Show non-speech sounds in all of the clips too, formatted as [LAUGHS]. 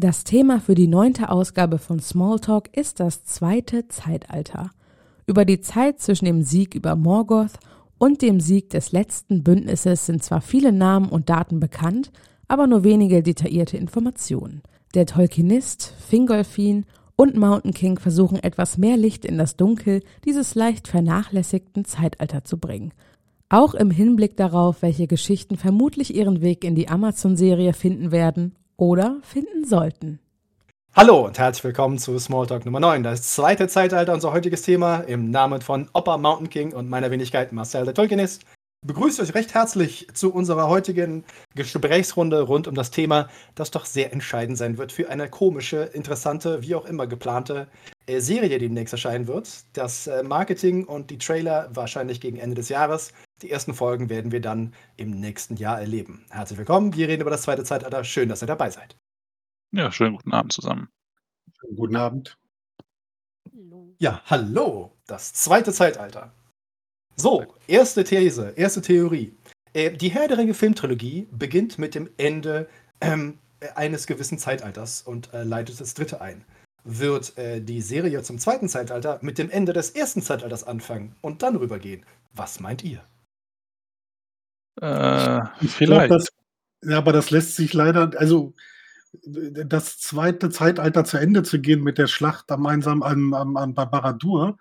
Das Thema für die neunte Ausgabe von Smalltalk ist das zweite Zeitalter. Über die Zeit zwischen dem Sieg über Morgoth und dem Sieg des letzten Bündnisses sind zwar viele Namen und Daten bekannt, aber nur wenige detaillierte Informationen. Der Tolkienist, Fingolfin und Mountain King versuchen etwas mehr Licht in das Dunkel dieses leicht vernachlässigten Zeitalter zu bringen. Auch im Hinblick darauf, welche Geschichten vermutlich ihren Weg in die Amazon-Serie finden werden oder finden sollten. Hallo und herzlich willkommen zu Smalltalk Nummer 9, das zweite Zeitalter, unser heutiges Thema, im Namen von Opa Mountain King und meiner Wenigkeit Marcel der Tolkienist. Begrüßt euch recht herzlich zu unserer heutigen Gesprächsrunde rund um das Thema, das doch sehr entscheidend sein wird für eine komische, interessante, wie auch immer geplante äh, Serie, die demnächst erscheinen wird. Das äh, Marketing und die Trailer wahrscheinlich gegen Ende des Jahres. Die ersten Folgen werden wir dann im nächsten Jahr erleben. Herzlich willkommen, wir reden über das zweite Zeitalter. Schön, dass ihr dabei seid. Ja, schönen guten Abend zusammen. Schönen guten Abend. Ja, hallo, das zweite Zeitalter. So, erste These, erste Theorie. Äh, die Herr der Ringe Filmtrilogie beginnt mit dem Ende ähm, eines gewissen Zeitalters und äh, leitet das dritte ein. Wird äh, die Serie zum zweiten Zeitalter mit dem Ende des ersten Zeitalters anfangen und dann rübergehen? Was meint ihr? Äh, Ich vielleicht. glaub, das, ja, aber das lässt sich leider, also das zweite Zeitalter zu Ende zu gehen mit der Schlacht am einsam am, am, am Baradur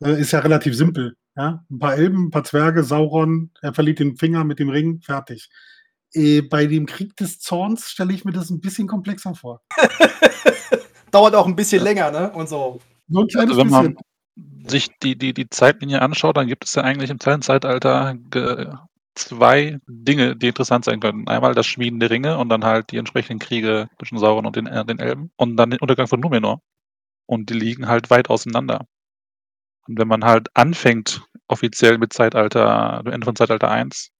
äh, ist ja relativ simpel. Ja? Ein paar Elben, ein paar Zwerge, Sauron, er verliert den Finger mit dem Ring, fertig. Äh, bei dem Krieg des Zorns stelle ich mir das ein bisschen komplexer vor. [LAUGHS] Dauert auch ein bisschen länger, ne? Und so. Nur ein kleines Also wenn man bisschen. sich die, die, die Zeitlinie anschaut, dann gibt es ja eigentlich im zweiten Zeitalter ge- zwei Dinge, die interessant sein können. Einmal das Schmieden der Ringe und dann halt die entsprechenden Kriege zwischen Sauron und den, äh, den Elben. Und dann den Untergang von Numenor. Und die liegen halt weit auseinander. Und wenn man halt anfängt, offiziell mit Zeitalter, dem Ende von Zeitalter 1,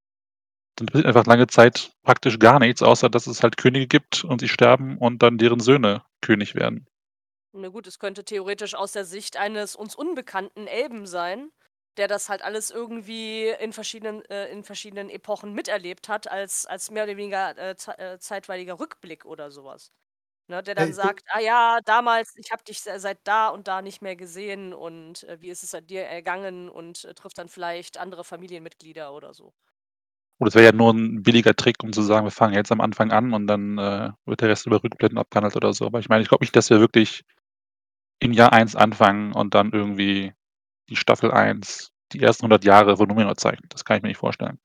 dann passiert einfach lange Zeit praktisch gar nichts, außer dass es halt Könige gibt und sie sterben und dann deren Söhne König werden. Na gut, es könnte theoretisch aus der Sicht eines uns unbekannten Elben sein, der das halt alles irgendwie in verschiedenen, äh, in verschiedenen Epochen miterlebt hat, als, als mehr oder weniger äh, äh, zeitweiliger Rückblick oder sowas. Ne, der dann Äh, du- sagt, ah ja, damals, ich habe dich se- seit da und da nicht mehr gesehen und äh, wie ist es an dir ergangen und äh, trifft dann vielleicht andere Familienmitglieder oder so. Und es wäre ja nur ein billiger Trick, um zu sagen, wir fangen jetzt am Anfang an und dann äh, wird der Rest über Rückblenden abgehandelt oder so. Aber ich meine, ich glaube nicht, dass wir wirklich in Jahr 1 anfangen und dann irgendwie die Staffel 1, die ersten 100 Jahre von Numenor zeichnen. Das kann ich mir nicht vorstellen.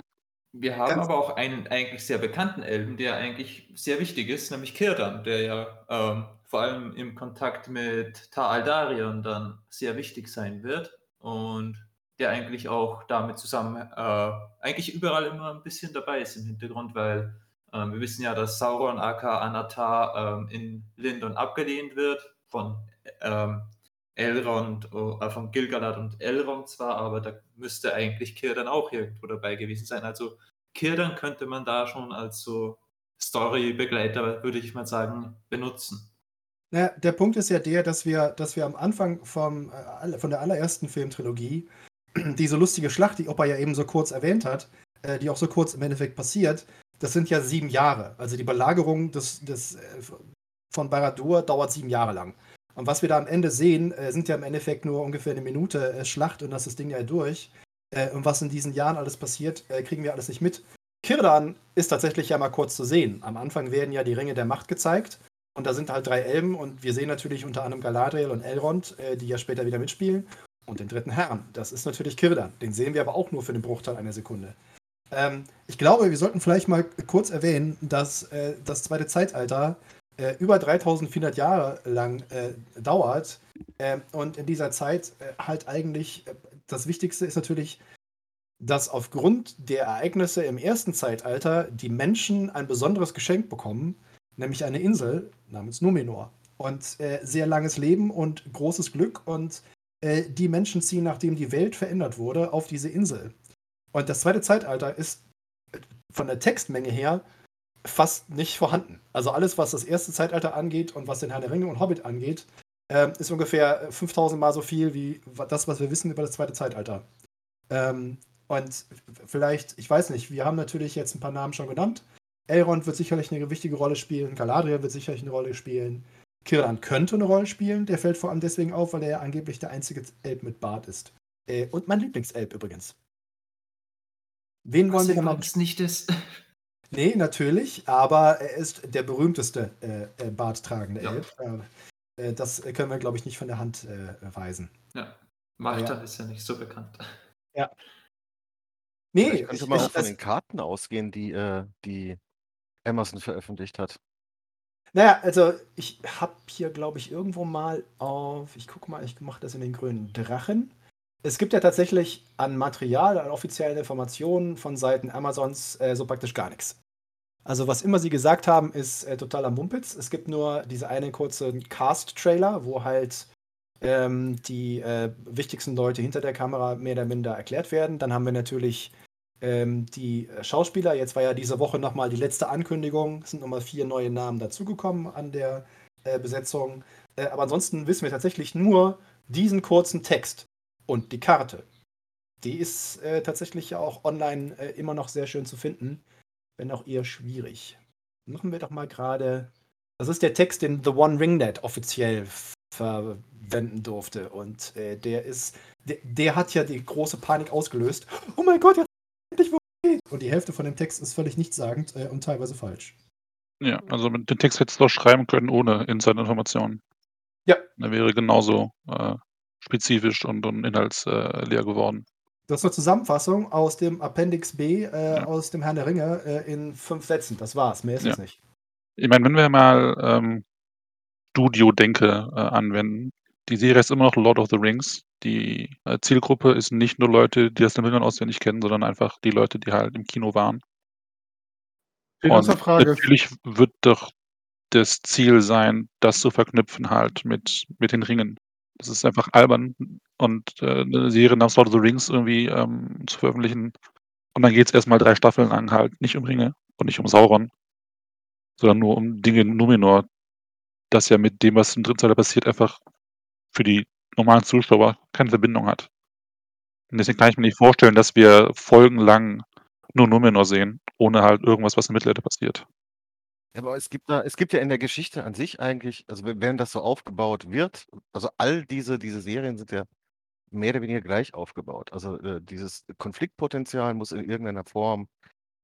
Wir haben Ganz- aber auch einen eigentlich sehr bekannten Elben, der eigentlich sehr wichtig ist, nämlich Kirdan, der ja ähm, vor allem im Kontakt mit Tar Aldarion dann sehr wichtig sein wird und der eigentlich auch damit zusammen äh, eigentlich überall immer ein bisschen dabei ist im Hintergrund, weil ähm, wir wissen ja, dass Sauron aka Anatar ähm, in Lindon abgelehnt wird von ähm, Elrond, äh, von Gilgalad und Elrond zwar, aber da müsste eigentlich Kirdan auch irgendwo dabei gewesen sein. Also Kirdan könnte man da schon als so Story-Begleiter, würde ich mal sagen, benutzen. Na, der Punkt ist ja der, dass wir, dass wir am Anfang vom, äh, von der allerersten Filmtrilogie [CLEARS THROAT] diese lustige Schlacht, die Opa ja eben so kurz erwähnt hat, äh, die auch so kurz im Endeffekt passiert, das sind ja sieben Jahre. Also die Belagerung des, des, äh, von Baradur dauert sieben Jahre lang. Und was wir da am Ende sehen, äh, sind ja im Endeffekt nur ungefähr eine Minute äh, Schlacht und das ist das Ding ja durch. Äh, und was in diesen Jahren alles passiert, äh, kriegen wir alles nicht mit. Kirdan ist tatsächlich ja mal kurz zu sehen. Am Anfang werden ja die Ringe der Macht gezeigt. Und da sind halt drei Elben und wir sehen natürlich unter anderem Galadriel und Elrond, äh, die ja später wieder mitspielen. Und den dritten Herrn. Das ist natürlich Kirdan. Den sehen wir aber auch nur für den Bruchteil einer Sekunde. Ähm, ich glaube, wir sollten vielleicht mal kurz erwähnen, dass äh, das zweite Zeitalter äh, über 3400 Jahre lang äh, dauert. Äh, und in dieser Zeit äh, halt eigentlich äh, das Wichtigste ist natürlich, dass aufgrund der Ereignisse im ersten Zeitalter die Menschen ein besonderes Geschenk bekommen, nämlich eine Insel namens Numenor. Und sehr langes Leben und großes Glück. Und die Menschen ziehen, nachdem die Welt verändert wurde, auf diese Insel. Und das zweite Zeitalter ist von der Textmenge her fast nicht vorhanden. Also alles, was das erste Zeitalter angeht und was den Herrn der Ringe und Hobbit angeht, ähm, ist ungefähr 5000 Mal so viel wie das, was wir wissen über das zweite Zeitalter. Ähm, und vielleicht, ich weiß nicht, wir haben natürlich jetzt ein paar Namen schon genannt. Elrond wird sicherlich eine wichtige Rolle spielen, Galadriel wird sicherlich eine Rolle spielen. Kiran könnte eine Rolle spielen, der fällt vor allem deswegen auf, weil er ja angeblich der einzige Elb mit Bart ist. Äh, und mein Lieblingselb übrigens. Wen wollen wir denn noch? nicht ist. Nee, natürlich, aber er ist der berühmteste äh, äh barttragende ja. Elb. Äh, äh das können wir, glaube ich, nicht von der Hand äh, weisen. Ja, Malta ja. ist ja nicht so bekannt. Ja. Nee, Vielleicht könnte ich, man ich, auch von den Karten ausgehen, die, äh, die Amazon veröffentlicht hat. Naja, also ich habe hier, glaube ich, irgendwo mal auf, ich gucke mal, ich mache das in den grünen Drachen es gibt ja tatsächlich an Material, an offiziellen Informationen von Seiten Amazons äh, so praktisch gar nichts. Also was immer sie gesagt haben, ist äh, totaler Mumpitz. Es gibt nur diese eine kurze Cast-Trailer, wo halt ähm, die äh, wichtigsten Leute hinter der Kamera mehr oder minder erklärt werden. Dann haben wir natürlich ähm, die Schauspieler. Jetzt war ja diese Woche nochmal die letzte Ankündigung. Es sind nochmal vier neue Namen dazugekommen an der äh, Besetzung. Äh, aber ansonsten wissen wir tatsächlich nur diesen kurzen Text. Und die Karte. Die ist äh, tatsächlich auch online äh, immer noch sehr schön zu finden, wenn auch eher schwierig. Machen wir doch mal gerade. Das ist der Text, den The One Ringnet offiziell verwenden durfte. Und äh, der ist. Der, der, hat ja die große Panik ausgelöst. Oh mein Gott, jetzt endlich wo geht. Und die Hälfte von dem Text ist völlig nichtssagend äh, und teilweise falsch. Ja, also den Text hättest du auch schreiben können ohne Inside-Informationen. Ja. Der wäre genauso äh, spezifisch und, und inhaltsleer geworden. Das ist eine Zusammenfassung aus dem Appendix B äh, ja. aus dem Herrn der Ringe äh, in fünf Sätzen. Das war's, mehr ist ja. es nicht. Ich meine, wenn wir mal ähm, Studio-Denke äh, anwenden, die Serie ist immer noch Lord of the Rings. Die äh, Zielgruppe ist nicht nur Leute, die das in Ringern auswendig kennen, sondern einfach die Leute, die halt im Kino waren. Und natürlich wird doch das Ziel sein, das zu verknüpfen halt mit, mit den Ringen. Das ist einfach albern und äh, 'ne Serie namens Lord of the Rings irgendwie, ähm, zu veröffentlichen und dann geht es erstmal drei Staffeln lang halt nicht um Ringe und nicht um Sauron sondern nur um Dinge in Numenor, das ja mit dem, was im dritten Teil passiert, einfach für die normalen Zuschauer keine Verbindung hat. Und deswegen kann ich mir nicht vorstellen, dass wir folgenlang nur Numenor sehen, ohne halt irgendwas, was in Mittelerde passiert. Aber es gibt da es gibt ja in der Geschichte an sich eigentlich also, wenn das so aufgebaut wird also, all diese diese Serien sind ja mehr oder weniger gleich aufgebaut. Also, äh, dieses Konfliktpotenzial muss in irgendeiner Form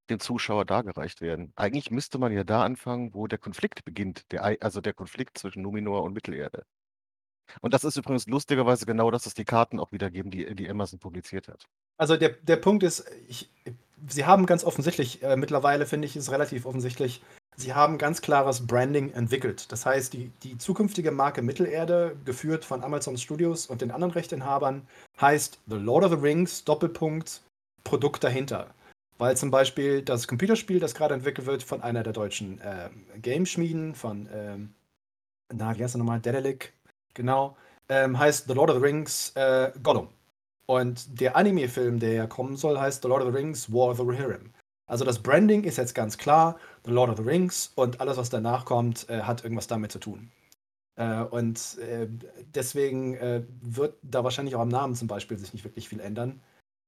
dem Zuschauer dargereicht werden. Eigentlich müsste man ja da anfangen, wo der Konflikt beginnt, der also, der Konflikt zwischen Numenor und Mittelerde. Und das ist übrigens lustigerweise genau das, was die Karten auch wiedergeben, die die Amazon publiziert hat. Also, der der Punkt ist, ich sie haben ganz offensichtlich äh, mittlerweile finde ich es relativ offensichtlich Sie haben ganz klares Branding entwickelt. Das heißt, die, die zukünftige Marke Mittelerde, geführt von Amazon Studios und den anderen Rechteinhabern, heißt The Lord of the Rings, Doppelpunkt, Produkt dahinter. Weil zum Beispiel das Computerspiel, das gerade entwickelt wird von einer der deutschen äh, Gameschmieden, von, ähm, na, wie heißt er nochmal? Dedelic, genau, ähm, heißt The Lord of the Rings äh, Gollum. Und der Anime-Film, der ja kommen soll, heißt The Lord of the Rings War of the Rohirrim. Also das Branding ist jetzt ganz klar, The Lord of the Rings und alles, was danach kommt, äh, hat irgendwas damit zu tun. Äh, und äh, deswegen äh, wird da wahrscheinlich auch am Namen zum Beispiel sich nicht wirklich viel ändern.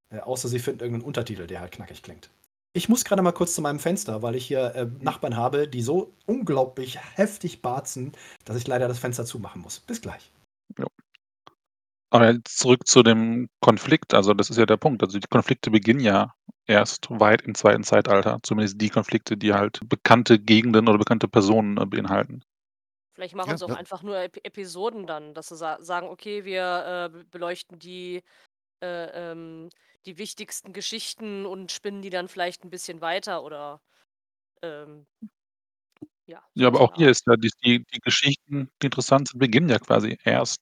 Äh, außer sie finden irgendeinen Untertitel, der halt knackig klingt. Ich muss gerade mal kurz zu meinem Fenster, weil ich hier äh, Nachbarn habe, die so unglaublich heftig barzen, dass ich leider das Fenster zumachen muss. Bis gleich. Ja. Aber zurück zu dem Konflikt, also das ist ja der Punkt. Also die Konflikte beginnen ja erst weit im zweiten Zeitalter, zumindest die Konflikte, die halt bekannte Gegenden oder bekannte Personen äh, beinhalten. Vielleicht machen Ja, sie auch ja. einfach nur Ep Episoden dann, dass sie sa sagen, okay, wir äh, beleuchten die, äh, ähm, die wichtigsten Geschichten und spinnen die dann vielleicht ein bisschen weiter oder ähm, ja, Ja, aber auch hier ist ja die die die Geschichten, die interessant sind, beginnen ja quasi erst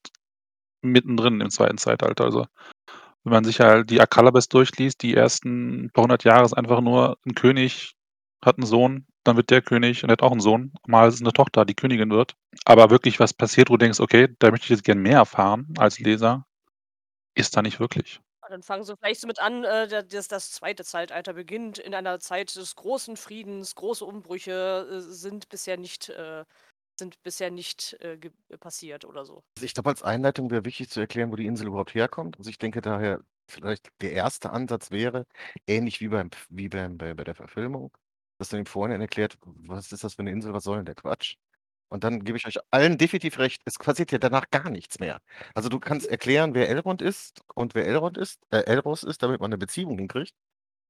mittendrin im zweiten Zeitalter. Also, wenn man sich halt die Akalabes durchliest, die ersten paar hundert Jahre ist einfach nur ein König hat einen Sohn, dann wird der König und hat auch einen Sohn. Mal ist es 'ne Tochter, die Königin wird. Aber wirklich was passiert, wo du denkst: „Okay, da möchte ich jetzt gern mehr erfahren als Leser“, ist da nicht wirklich. Dann fangen sie vielleicht so mit an, äh, da dass das zweite Zeitalter beginnt in einer Zeit des großen Friedens. Große Umbrüche, äh, sind bisher nicht, äh sind bisher nicht äh, passiert oder so. Also ich glaube, als Einleitung wäre wichtig zu erklären, wo die Insel überhaupt herkommt. Also ich denke daher, vielleicht der erste Ansatz wäre, ähnlich wie beim, wie beim bei, bei der Verfilmung, dass du ihm vorhin erklärt, was ist das für eine Insel, was soll denn der Quatsch? Und dann gebe ich euch allen definitiv recht, es passiert ja danach gar nichts mehr. Also du kannst erklären, wer Elrond ist und wer Elrond ist, äh, Elros ist, damit man eine Beziehung hinkriegt.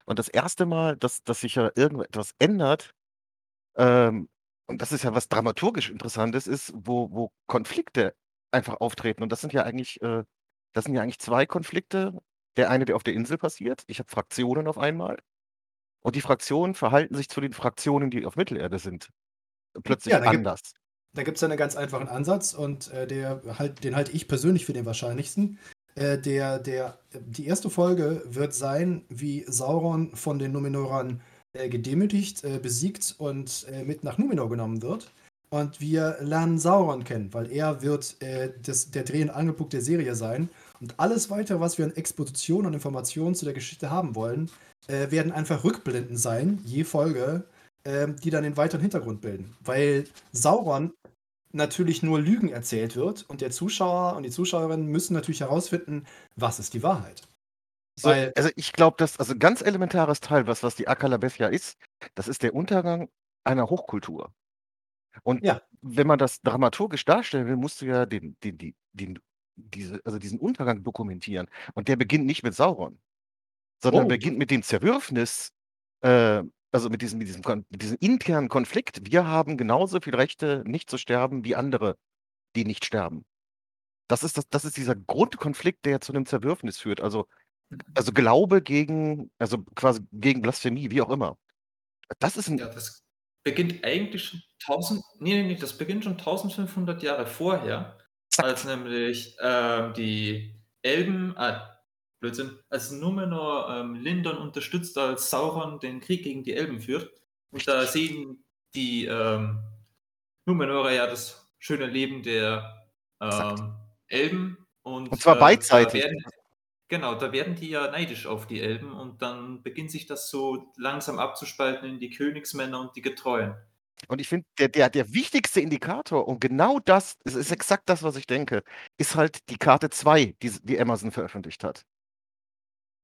Und das erste Mal, dass, dass sich ja irgendetwas ändert, ähm, und das ist ja was dramaturgisch Interessantes, ist, wo, wo Konflikte einfach auftreten. Und das sind ja eigentlich, äh, das sind ja eigentlich zwei Konflikte. Der eine, der auf der Insel passiert. Ich habe Fraktionen auf einmal. Und die Fraktionen verhalten sich zu den Fraktionen, die auf Mittelerde sind. Plötzlich Ja, da gibt anders. da gibt's ja 'nen ganz einfachen Ansatz und, äh, der halt den halte ich persönlich für den wahrscheinlichsten. Äh, der der die erste Folge wird sein, wie Sauron von den Numenorern, äh, gedemütigt, äh, besiegt und, äh, mit nach Numenor genommen wird. Und wir lernen Sauron kennen, weil er wird, das der und Angelpunkt der Serie sein. Und alles Weitere, was wir an Exposition und Informationen zu der Geschichte haben wollen, werden einfach Rückblenden sein, je Folge, ähm, die dann den weiteren Hintergrund bilden. Weil Sauron natürlich nur Lügen erzählt wird und der Zuschauer und die Zuschauerinnen müssen natürlich herausfinden, was ist die Wahrheit. So, Weil also ich glaube, dass also ganz elementares Teil, was, was die Akalabeth ja ist, das ist der Untergang einer Hochkultur. Und Ja. wenn man das dramaturgisch darstellen will, musst du ja den, den, die, den, diese, also diesen Untergang dokumentieren. Und der beginnt nicht mit Sauron, sondern Oh. beginnt mit dem Zerwürfnis, äh, also mit diesem, mit, diesem, mit diesem internen Konflikt. Wir haben genauso viel Rechte, nicht zu sterben, wie andere, die nicht sterben. Das ist, das, das ist dieser Grundkonflikt, der zu einem Zerwürfnis führt. Also, also Glaube gegen, also quasi gegen Blasphemie, wie auch immer. Das ist ein, Ja, das beginnt eigentlich schon 1000, nee, nee, nee, das beginnt schon 1500 Jahre vorher, Zack. als nämlich ähm, die Elben, äh, Blödsinn, als Numenor ähm, Lindon unterstützt, als Sauron den Krieg gegen die Elben führt. Und da sehen die ähm, Numenorer ja das schöne Leben der ähm, Elben. Und, Und zwar äh, beidseitig. Werden, genau, da werden die ja neidisch auf die Elben und dann beginnt sich das so langsam abzuspalten in die Königsmänner und die Getreuen. Und ich finde, der, der, der wichtigste Indikator, und genau das, es ist exakt das, was ich denke, ist halt die Karte 2, die, die Amazon veröffentlicht hat.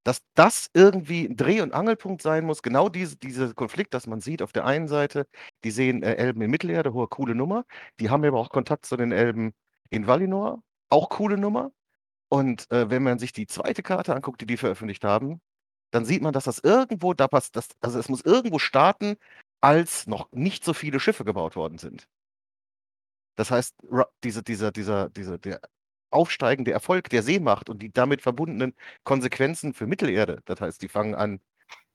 Dass das irgendwie ein Dreh- und Angelpunkt sein muss, genau diese, dieser Konflikt, dass man sieht, auf der einen Seite, die sehen äh, Elben in Mittelerde, hohe, coole Nummer. Die haben aber auch Kontakt zu den Elben in Valinor, auch coole Nummer. Und äh, wenn man sich die zweite Karte anguckt, die die veröffentlicht haben, dann sieht man, dass das irgendwo da passt. Das, also es muss irgendwo starten, als noch nicht so viele Schiffe gebaut worden sind. Das heißt, diese, dieser, dieser, dieser, der aufsteigende Erfolg der Seemacht und die damit verbundenen Konsequenzen für Mittelerde, das heißt, die fangen an,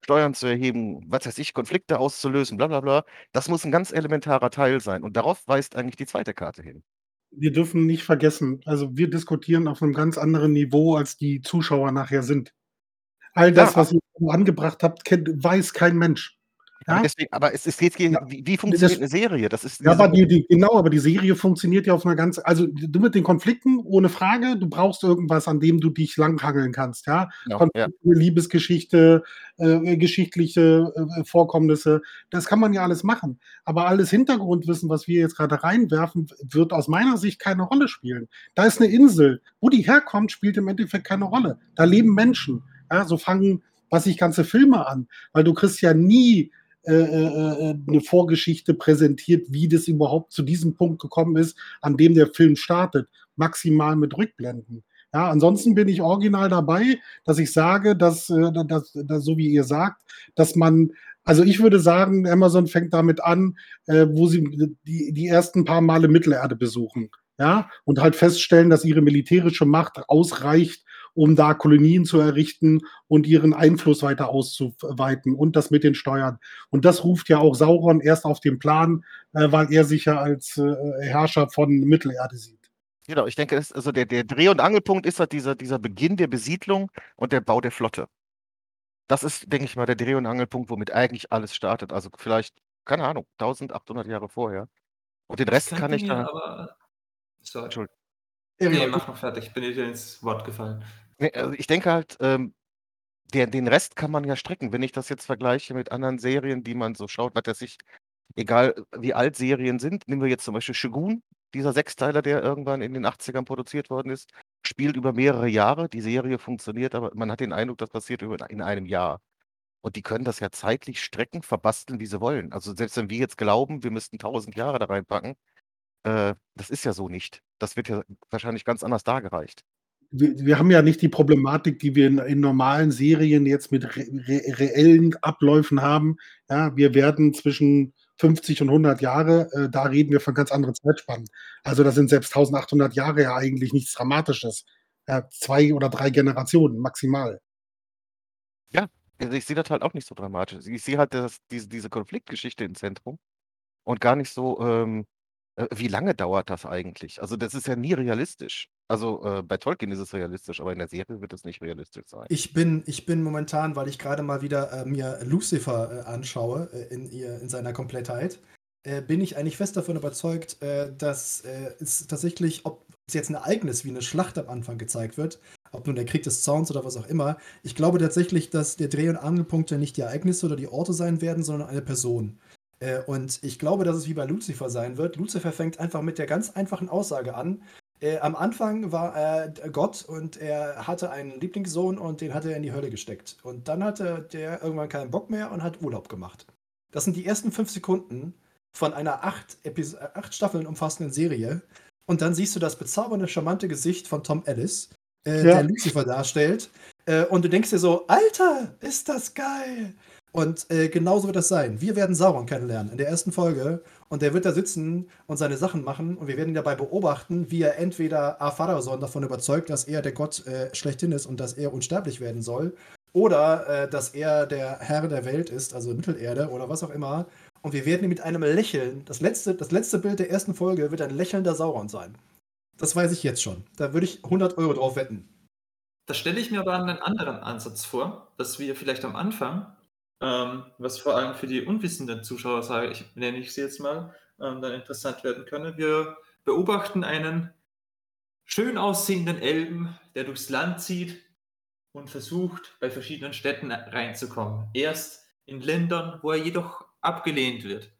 Steuern zu erheben, was weiß ich, Konflikte auszulösen, bla bla bla, das muss ein ganz elementarer Teil sein. Und darauf weist eigentlich die zweite Karte hin. Wir dürfen nicht vergessen, also wir diskutieren auf einem ganz anderen Niveau, als die Zuschauer nachher sind. All das, Ja, was ihr angebracht habt, kennt, weiß kein Mensch. Aber, Ja? deswegen, aber es, es geht, Ja. wie, wie funktioniert Das- eine Serie? Das ist Ja, aber die, die, genau, aber die Serie funktioniert ja auf einer ganz, also du mit den Konflikten, ohne Frage, du brauchst irgendwas, an dem du dich langhangeln kannst, ja. Ja. Konflikte, Liebesgeschichte, äh, geschichtliche äh, Vorkommnisse, das kann man ja alles machen. Aber alles Hintergrundwissen, was wir jetzt gerade reinwerfen, wird aus meiner Sicht keine Rolle spielen. Da ist eine Insel. Wo die herkommt, spielt im Endeffekt keine Rolle. Da leben Menschen. Ja, so fangen, was ich ganze Filme an, weil du kriegst ja nie äh, äh, eine Vorgeschichte präsentiert, wie das überhaupt zu diesem Punkt gekommen ist, an dem der Film startet. Maximal mit Rückblenden. Ja, ansonsten bin ich original dabei, dass ich sage, dass, äh, dass, dass so wie ihr sagt, dass man, also ich würde sagen, Amazon fängt damit an, äh, wo sie die, die ersten paar Male Mittelerde besuchen. Ja, und halt feststellen, dass ihre militärische Macht ausreicht, um da Kolonien zu errichten und ihren Einfluss weiter auszuweiten und das mit den Steuern. Und das ruft ja auch Sauron erst auf den Plan, äh, weil er sich ja als äh, Herrscher von Mittelerde sieht. Genau, ich denke, das, also der, der Dreh- und Angelpunkt ist halt dieser, dieser Beginn der Besiedlung und der Bau der Flotte. Das ist, denke ich mal, der Dreh- und Angelpunkt, womit eigentlich alles startet. Also vielleicht, keine Ahnung, 1800 Jahre vorher. Und den Rest kann ich mir da. aber. Sorry. Entschuldigung. Nee, genau. mach noch fertig. Bin dir ins Wort gefallen. Also ich denke halt, ähm, der, den Rest kann man ja strecken. Wenn ich das jetzt vergleiche mit anderen Serien, die man so schaut, was weiß ich, egal wie alt Serien sind, nehmen wir jetzt zum Beispiel Shogun, dieser Sechsteiler, der irgendwann in den 80ern produziert worden ist, spielt über mehrere Jahre. Die Serie funktioniert, aber man hat den Eindruck, das passiert in einem Jahr. Und die können das ja zeitlich strecken, verbasteln, wie sie wollen. Also selbst wenn wir jetzt glauben, wir müssten 1000 Jahre da reinpacken, äh, das ist ja so nicht. Das wird ja wahrscheinlich ganz anders dargereicht. Wir, wir haben ja nicht die Problematik, die wir in, in normalen Serien jetzt mit re, re, reellen Abläufen haben. Ja, wir werden zwischen 50 und 100 Jahre, äh, da reden wir von ganz anderen Zeitspannen. Also das sind selbst 1800 Jahre ja eigentlich nichts Dramatisches. Ja, zwei oder drei Generationen maximal. Ja, also ich sehe das halt auch nicht so dramatisch. Ich sehe halt das, diese, diese Konfliktgeschichte im Zentrum und gar nicht so, ähm, äh, wie lange dauert das eigentlich? Also das ist ja nie realistisch. Also äh, bei Tolkien ist es realistisch, aber in der Serie wird es nicht realistisch sein. Ich bin, ich bin momentan, weil ich gerade mal wieder äh, mir Lucifer äh, anschaue äh, in, ihr, in seiner Komplettheit, äh, bin ich eigentlich fest davon überzeugt, äh, dass es tatsächlich, ob es jetzt ein Ereignis wie eine Schlacht am Anfang gezeigt wird, ob nun der Krieg des Zorns oder was auch immer, ich glaube tatsächlich, dass der Dreh- und Angelpunkte nicht die Ereignisse oder die Orte sein werden, sondern eine Person. Und ich glaube, dass es wie bei Lucifer sein wird. Lucifer fängt einfach mit der ganz einfachen Aussage an. Äh, am Anfang war er Gott und er hatte einen Lieblingssohn und den hat er in die Hölle gesteckt. Und dann hatte der irgendwann keinen Bock mehr und hat Urlaub gemacht. Das sind die ersten fünf Sekunden von einer acht, Epis äh, acht Staffeln umfassenden Serie. Und dann siehst du das bezaubernde, charmante Gesicht von Tom Ellis, äh, Ja. der Lucifer darstellt. Äh, und du denkst dir so, Alter, ist das geil! Und äh, genauso wird das sein. Wir werden Sauron kennenlernen in der ersten Folge. Und der wird da sitzen und seine Sachen machen. Und wir werden ihn dabei beobachten, wie er entweder Ar-Pharaoson davon überzeugt, dass er der Gott äh, schlechthin ist und dass er unsterblich werden soll. Oder äh, dass er der Herr der Welt ist, also Mittelerde oder was auch immer. Und wir werden ihn mit einem Lächeln, das letzte, das letzte Bild der ersten Folge wird ein lächelnder Sauron sein. Das weiß ich jetzt schon. Da würde ich 100 Euro drauf wetten. Da stelle ich mir aber einen anderen Ansatz vor, dass wir vielleicht am Anfang, ähm, was vor allem für die unwissenden Zuschauer, sage ich, nenne ich sie jetzt mal, ähm, dann interessant werden können. Wir beobachten einen schön aussehenden Elben, der durchs Land zieht und versucht, bei verschiedenen Städten reinzukommen. Erst in Ländern, wo er jedoch abgelehnt wird.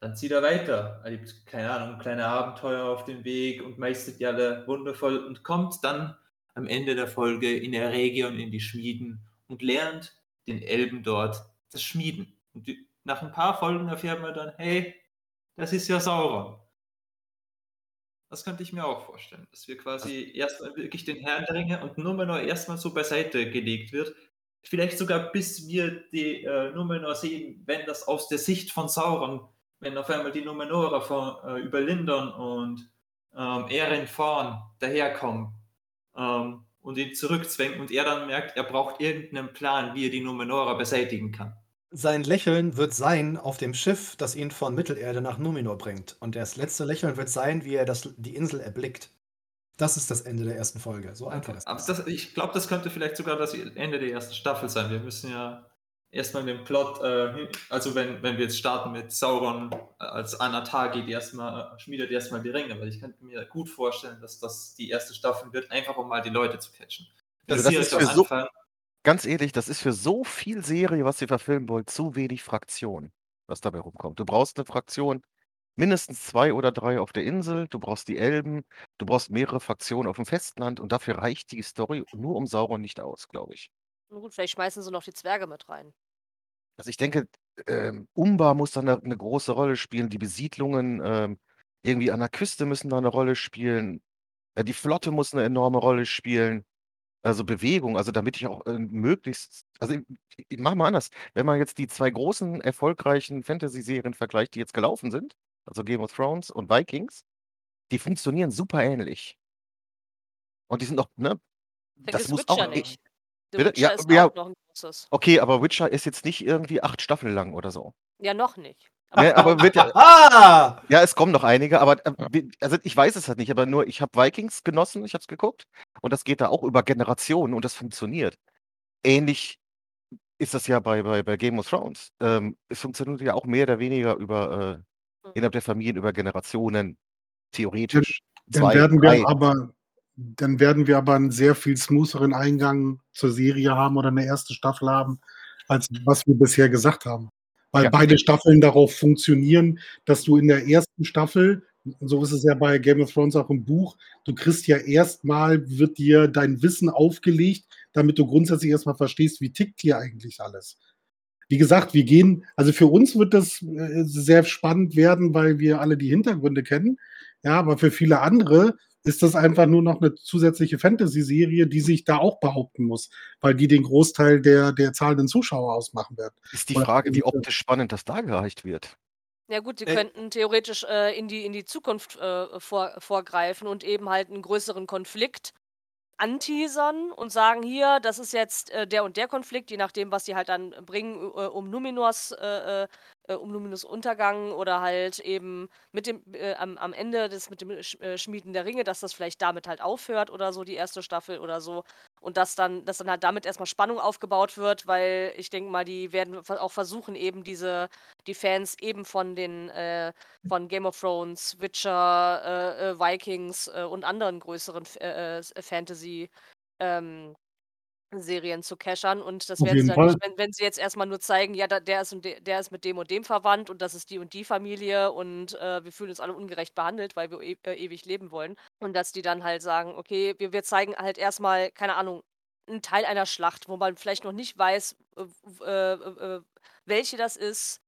Dann zieht er weiter, erlebt, keine Ahnung, kleine Abenteuer auf dem Weg und meistert die alle wundervoll und kommt dann am Ende der Folge in der Region in die Schmieden und lernt den Elben dort das Schmieden. Und die, nach ein paar Folgen erfährt man dann, hey, das ist ja Sauron. Das könnte ich mir auch vorstellen, dass wir quasi erstmal wirklich den Herrn der Ringe und Numenor erstmal so beiseite gelegt wird. Vielleicht sogar bis wir die äh, Numenor sehen, wenn das aus der Sicht von Sauron, wenn auf einmal die Numenorer von, äh, über Lindon und ähm, Erin vorn daherkommen ähm, und ihn zurückzwängen und er dann merkt, er braucht irgendeinen Plan, wie er die Numenorer beseitigen kann. Sein Lächeln wird sein auf dem Schiff, das ihn von Mittelerde nach Numenor bringt. Und das letzte Lächeln wird sein, wie er das, die Insel erblickt. Das ist das Ende der ersten Folge. So einfach ist das. das, ich glaube, das könnte vielleicht sogar das Ende der ersten Staffel sein. Wir müssen ja erstmal den Plot, äh, also wenn, wenn wir jetzt starten mit Sauron als Anatar geht erstmal, äh, schmiedet erstmal die Ringe, weil ich könnte mir gut vorstellen, dass das die erste Staffel wird, einfach um mal die Leute zu catchen. Also das ist für so- Anfang, Ganz ehrlich, das ist für so viel Serie, was ihr verfilmen wollt, zu wenig Fraktion, was dabei rumkommt. Du brauchst eine Fraktion, mindestens zwei oder drei auf der Insel, du brauchst die Elben, du brauchst mehrere Fraktionen auf dem Festland und dafür reicht die Story nur um Sauron nicht aus, glaube ich. Na gut, vielleicht schmeißen sie noch die Zwerge mit rein. Also ich denke, ähm, Umbar muss da eine, eine große Rolle spielen, die Besiedlungen ähm, irgendwie an der Küste müssen da eine Rolle spielen, äh, die Flotte muss eine enorme Rolle spielen, also Bewegung, also damit ich auch äh, möglichst, also ich, ich mach mal anders, wenn man jetzt die zwei großen erfolgreichen Fantasy-Serien vergleicht, die jetzt gelaufen sind, also Game of Thrones und Vikings, die funktionieren super ähnlich. Und die sind auch, ne, das muss Witcher auch, nicht. The Bitte? Witcher Ja, ist ja. auch noch ein großes. okay, aber Witcher ist jetzt nicht irgendwie acht Staffeln lang oder so. Ja, noch nicht. Ne, aber wird ja, [LAUGHS] Ah! Ja, es kommen noch einige, aber äh, also ich weiß es halt nicht, aber nur ich habe Vikings genossen, ich habe es geguckt und das geht da auch über Generationen und das funktioniert. Ähnlich ist das ja bei, bei, bei Game of Thrones. Ähm, es funktioniert ja auch mehr oder weniger über äh, innerhalb der Familien über Generationen, theoretisch. Dann Zwei, werden wir drei. aber, dann werden wir aber einen sehr viel smootheren Eingang zur Serie haben oder eine erste Staffel haben, als was wir bisher gesagt haben. Weil Ja. beide Staffeln darauf funktionieren, dass du in der ersten Staffel, so ist es ja bei Game of Thrones auch im Buch, du kriegst ja erstmal, wird dir dein Wissen aufgelegt, damit du grundsätzlich erstmal verstehst, wie tickt hier eigentlich alles. Wie gesagt, wir gehen, also für uns wird das äh, sehr spannend werden, weil wir alle die Hintergründe kennen. Ja, aber für viele andere ist das einfach nur noch eine zusätzliche Fantasy-Serie, die sich da auch behaupten muss, weil die den Großteil der, der zahlenden Zuschauer ausmachen wird. Ist die Frage, wie optisch spannend das dargereicht wird. Ja gut, sie Äh, könnten theoretisch äh, in, die, in die Zukunft äh, vor, vorgreifen und eben halt einen größeren Konflikt anteasern und sagen, hier, das ist jetzt äh, der und der Konflikt, je nachdem, was sie halt dann bringen, äh, um Numenors, äh, äh, um Numenors Untergang oder halt eben mit dem, äh, am, am Ende des mit dem Sch äh, Schmieden der Ringe, dass das vielleicht damit halt aufhört oder so, die erste Staffel oder so. Und dass dann, dass dann halt damit erstmal Spannung aufgebaut wird, weil ich denke mal, die werden auch versuchen, eben diese, die Fans eben von den, äh, von Game of Thrones, Witcher, äh, äh, Vikings äh, und anderen größeren äh, äh, Fantasy ähm, Serien zu cashern und das werden sie dann nicht, wenn, wenn sie jetzt erstmal nur zeigen, ja, da, der, ist und de, der ist mit dem und dem verwandt und das ist die und die Familie und äh, wir fühlen uns alle ungerecht behandelt, weil wir e äh, ewig leben wollen. Und dass die dann halt sagen, okay, wir, wir zeigen halt erstmal, keine Ahnung, einen Teil einer Schlacht, wo man vielleicht noch nicht weiß, äh, äh, äh, welche das ist,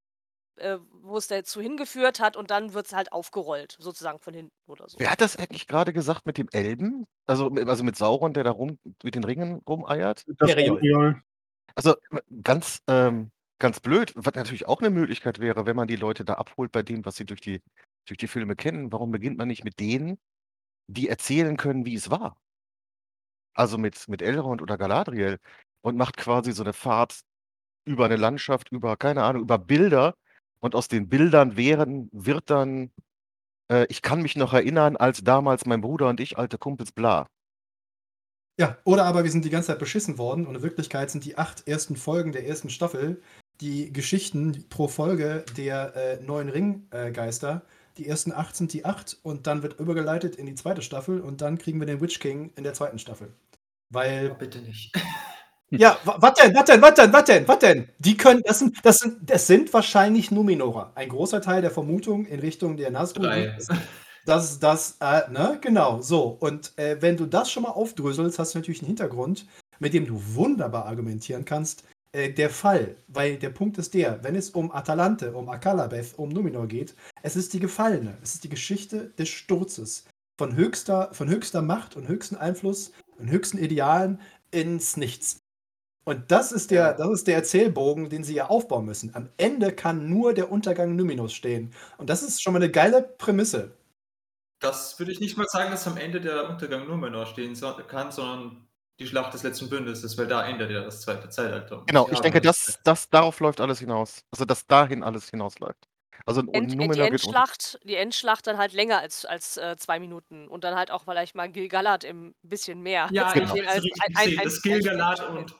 äh, wo es dazu hingeführt hat und dann wird es halt aufgerollt, sozusagen von hinten oder so. Wer hat das eigentlich gerade gesagt mit dem Elben? Also, mit- also mit Sauron, der da rum mit den Ringen rumeiert? Das Periol. Periol. Also ganz, ähm, ganz blöd, was natürlich auch eine Möglichkeit wäre, wenn man die Leute da abholt bei dem, was sie durch die, durch die Filme kennen. Warum beginnt man nicht mit denen, die erzählen können, wie es war? Also mit, mit Elrond oder Galadriel und macht quasi so eine Fahrt über eine Landschaft, über, keine Ahnung, über Bilder und aus den Bildern wären, wird dann, äh, ich kann mich noch erinnern, als damals mein Bruder und ich, alte Kumpels, bla. Ja, oder aber wir sind die ganze Zeit beschissen worden und in Wirklichkeit sind die acht ersten Folgen der ersten Staffel die Geschichten pro Folge der äh, neuen Ringgeister. die ersten acht sind die acht und dann wird übergeleitet in die zweite Staffel und dann kriegen wir den Witch King in der zweiten Staffel. Weil Oh, bitte nicht. [LAUGHS] Ja, wa- was denn, was denn, was denn, was denn, was denn? Die können, das sind, das sind, das sind wahrscheinlich Numenorer. Ein großer Teil der Vermutung in Richtung der Nazgul dass das, äh, ne, genau, so. Und äh, wenn du das schon mal aufdröselst, hast du natürlich einen Hintergrund, mit dem du wunderbar argumentieren kannst. Äh, der Fall, weil der Punkt ist der, wenn es um Atalante, um Akalabeth, um Numenor geht, es ist die Gefallene, es ist die Geschichte des Sturzes von höchster, von höchster Macht und höchsten Einfluss und höchsten Idealen ins Nichts. Und das ist der, das ist der Erzählbogen, den sie ja aufbauen müssen. Am Ende kann nur der Untergang Numinos stehen. Und das ist schon mal eine geile Prämisse. Das würde ich nicht mal sagen, dass am Ende der Untergang Numenor stehen kann, sondern die Schlacht des letzten Bündnisses, weil da endet ja das zweite Zeitalter. Genau, ich denke, das- das, das, darauf läuft alles hinaus. Also, dass dahin alles hinausläuft. Also, End, die Numenor geht unter. Endschlacht, die Endschlacht dann halt länger als, als äh, zwei Minuten und dann halt auch vielleicht mal Gilgalad im bisschen mehr. Ja, Genau. ich habe richtig gesehen, das Gilgalad und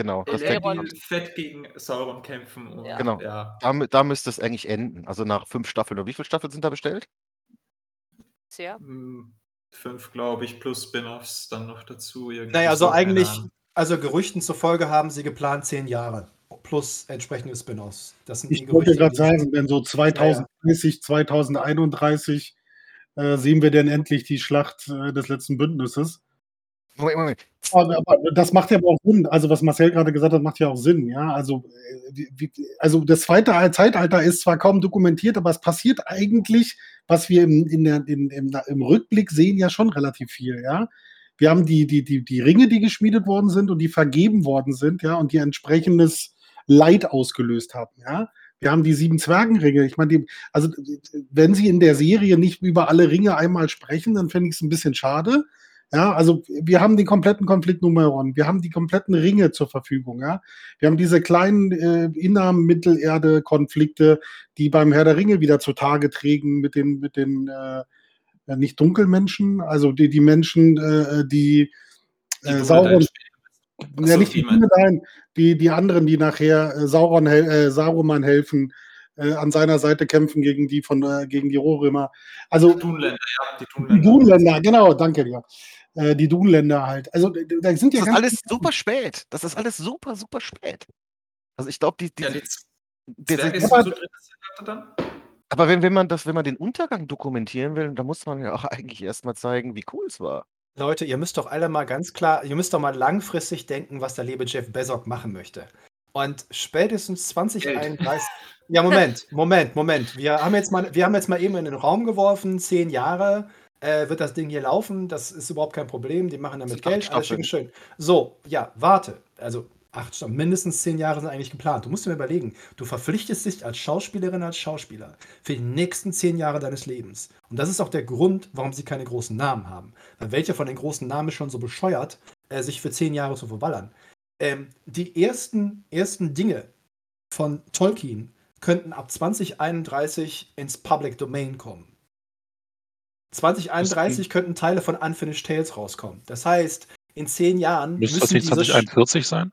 Genau, das Elrond. denke ich. Elendil fett gegen Sauron kämpfen. Und, Ja. Genau. Ja. Da, da müsste es eigentlich enden. Also nach fünf Staffeln. Und wie viele Staffeln sind da bestellt? Sehr. Hm, Fünf, glaube ich, plus Spin-offs dann noch dazu. irgendwie Naja, also eigentlich, also Gerüchten zufolge haben sie geplant zehn Jahre. Plus entsprechende Spin-offs. Das sind Ich die wollte Gerüchte, gerade die- sagen, denn so 2030, 2031 äh, sehen wir denn endlich die Schlacht äh, des letzten Bündnisses. Moment, Moment. Aber, das macht ja auch Sinn. Also, was Marcel gerade gesagt hat, macht ja auch Sinn. Ja, also, äh, wie, also das zweite Zeitalter ist zwar kaum dokumentiert, aber es passiert eigentlich, was wir im, in der, in, im, im Rückblick sehen, ja schon relativ viel. Ja, wir haben die, die, die, die Ringe, die geschmiedet worden sind und die vergeben worden sind, ja, und die entsprechendes Leid ausgelöst haben. Ja, wir haben die sieben Zwergenringe. Ich meine, also wenn sie in der Serie nicht über alle Ringe einmal sprechen, dann fände ich es ein bisschen schade. Ja, also wir haben den kompletten Konflikt Numeron, wir haben die kompletten Ringe zur Verfügung, ja. Wir haben diese kleinen äh, Inner-Mittelerde-Konflikte, die beim Herr der Ringe wieder zutage treten mit den, mit den äh, nicht Dunkelmenschen, also die, die Menschen, äh, die, Die äh, Sauron, spielen. Ach ja, nicht die die Dunedain, die, die anderen, die nachher äh, Sauron, äh, Saruman helfen, äh, an seiner Seite kämpfen gegen die von äh, gegen die Rohrömer. Also Dunländer, ja, die die Dunländer. Dunländer, genau, danke dir. Äh, die Dunländer halt. Also da sind ja Das ist alles super spät. Das ist alles super, super spät. Also ich glaube, die, die, Ja, die der- ist aber- so dann? aber wenn, wenn man das, wenn man den Untergang dokumentieren will, dann muss man ja auch [LAUGHS] eigentlich erstmal zeigen, wie cool es war. Leute, ihr müsst doch alle mal ganz klar, ihr müsst doch mal langfristig denken, was der liebe Jeff Bezos machen möchte. Und spätestens 2031. Ja, Moment, Moment, Moment. Wir haben jetzt mal, wir haben jetzt mal eben in den Raum geworfen, zehn Jahre äh, wird das Ding hier laufen. Das ist überhaupt kein Problem. Die machen damit Geld, alles schön, Staffeln. schön. So, ja, warte. Also acht Stunden, mindestens zehn Jahre sind eigentlich geplant. Du musst dir mal überlegen, du verpflichtest dich als Schauspielerin, als Schauspieler für die nächsten zehn Jahre deines Lebens. Und das ist auch der Grund, warum sie keine großen Namen haben. Weil welcher von den großen Namen ist schon so bescheuert, äh, sich für zehn Jahre zu verballern? Ähm, die ersten, ersten Dinge von Tolkien könnten ab 2031 ins Public Domain kommen. 2031 könnten Teile von Unfinished Tales rauskommen. Das heißt, in zehn Jahren Müsste das müssen nicht diese Sch- 2041 sein?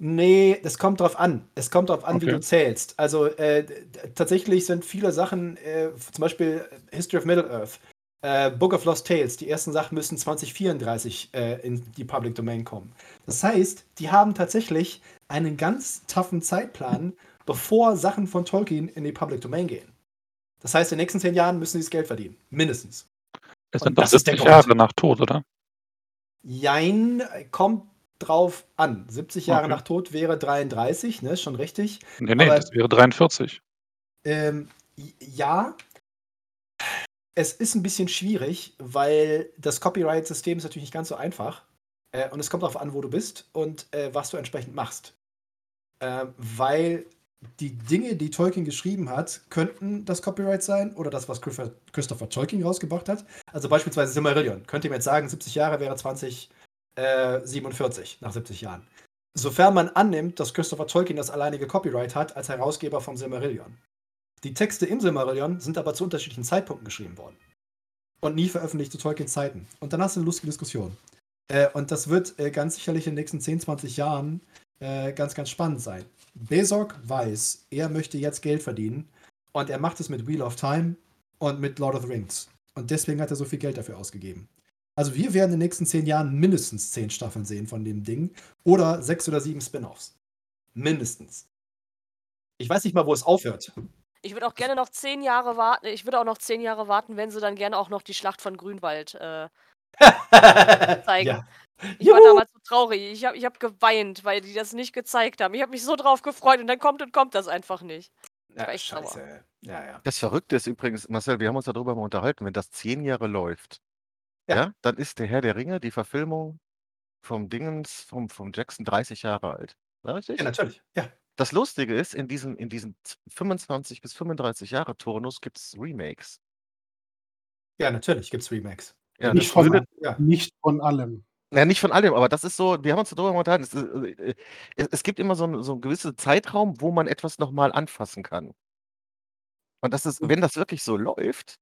Nee, das kommt drauf an. Es kommt drauf an, wie Okay. du zählst. Also äh, tatsächlich sind viele Sachen, äh, zum Beispiel History of Middle-earth, äh, Book of Lost Tales, die ersten Sachen müssen 2034 äh, in die Public Domain kommen. Das heißt, die haben tatsächlich einen ganz toughen Zeitplan, bevor Sachen von Tolkien in die Public Domain gehen. Das heißt, in den nächsten zehn Jahren müssen sie das Geld verdienen. Mindestens. Es Und sind doch das ist der 70 Grund. Jahre nach Tod, oder? Jein, kommt drauf an. 70 Jahre Okay. nach Tod wäre 33, ne, ist schon richtig. Nee, nee, Aber- das wäre 43. Ähm, ja, es ist ein bisschen schwierig, weil das Copyright-System ist natürlich nicht ganz so einfach. Äh, und es kommt darauf an, wo du bist und äh, was du entsprechend machst. Äh, weil die Dinge, die Tolkien geschrieben hat, könnten das Copyright sein oder das, was Christopher, Tolkien rausgebracht hat. Also beispielsweise Silmarillion. Könnt ihr mir jetzt sagen, 70 Jahre wäre 2047 nach 70 Jahren. Sofern man annimmt, dass Christopher Tolkien das alleinige Copyright hat als Herausgeber vom Silmarillion. Die Texte im Silmarillion sind aber zu unterschiedlichen Zeitpunkten geschrieben worden. Und nie veröffentlicht zu Tolkiens Zeiten. Und dann hast du eine lustige Diskussion. Äh, und das wird äh, ganz sicherlich in den nächsten 10, 20 Jahren äh, ganz, ganz spannend sein. Besok weiß, er möchte jetzt Geld verdienen. Und er macht es mit Wheel of Time und mit Lord of the Rings. Und deswegen hat er so viel Geld dafür ausgegeben. Also wir werden in den nächsten 10 Jahren mindestens 10 Staffeln sehen von dem Ding. Oder 6 oder 7 Spin-offs. Mindestens. Ich weiß nicht mal, wo es aufhört. Ich würde auch gerne noch zehn Jahre warten. Ich würde auch noch zehn Jahre warten, wenn sie dann gerne auch noch die Schlacht von Grünwald äh, [LAUGHS] zeigen. Ja. Ich war Juhu! damals so traurig. Ich habe ich hab geweint, weil die das nicht gezeigt haben. Ich habe mich so drauf gefreut und dann kommt und kommt das einfach nicht. Ja, war echt sauer. scheiße. Ja, ja. Das Verrückte ist übrigens, Marcel, wir haben uns darüber mal unterhalten, wenn das zehn Jahre läuft, Ja. ja, dann ist der Herr der Ringe, die Verfilmung vom Dingens, vom, vom Jackson 30 Jahre alt. Ja, richtig? Ja, natürlich. Ja. Das Lustige ist, in diesem, in diesem 25 bis 35 Jahre Turnus gibt es Remakes. Ja, natürlich gibt es Remakes. Ja, Nicht von, Ja. nicht von allem. Ja, nicht von allem, aber das ist so, wir haben uns darüber unterhalten. Es, ist, äh, es, es gibt immer so, einen- so einen gewissen Zeitraum, wo man etwas nochmal anfassen kann. Und das ist, wenn das wirklich so läuft,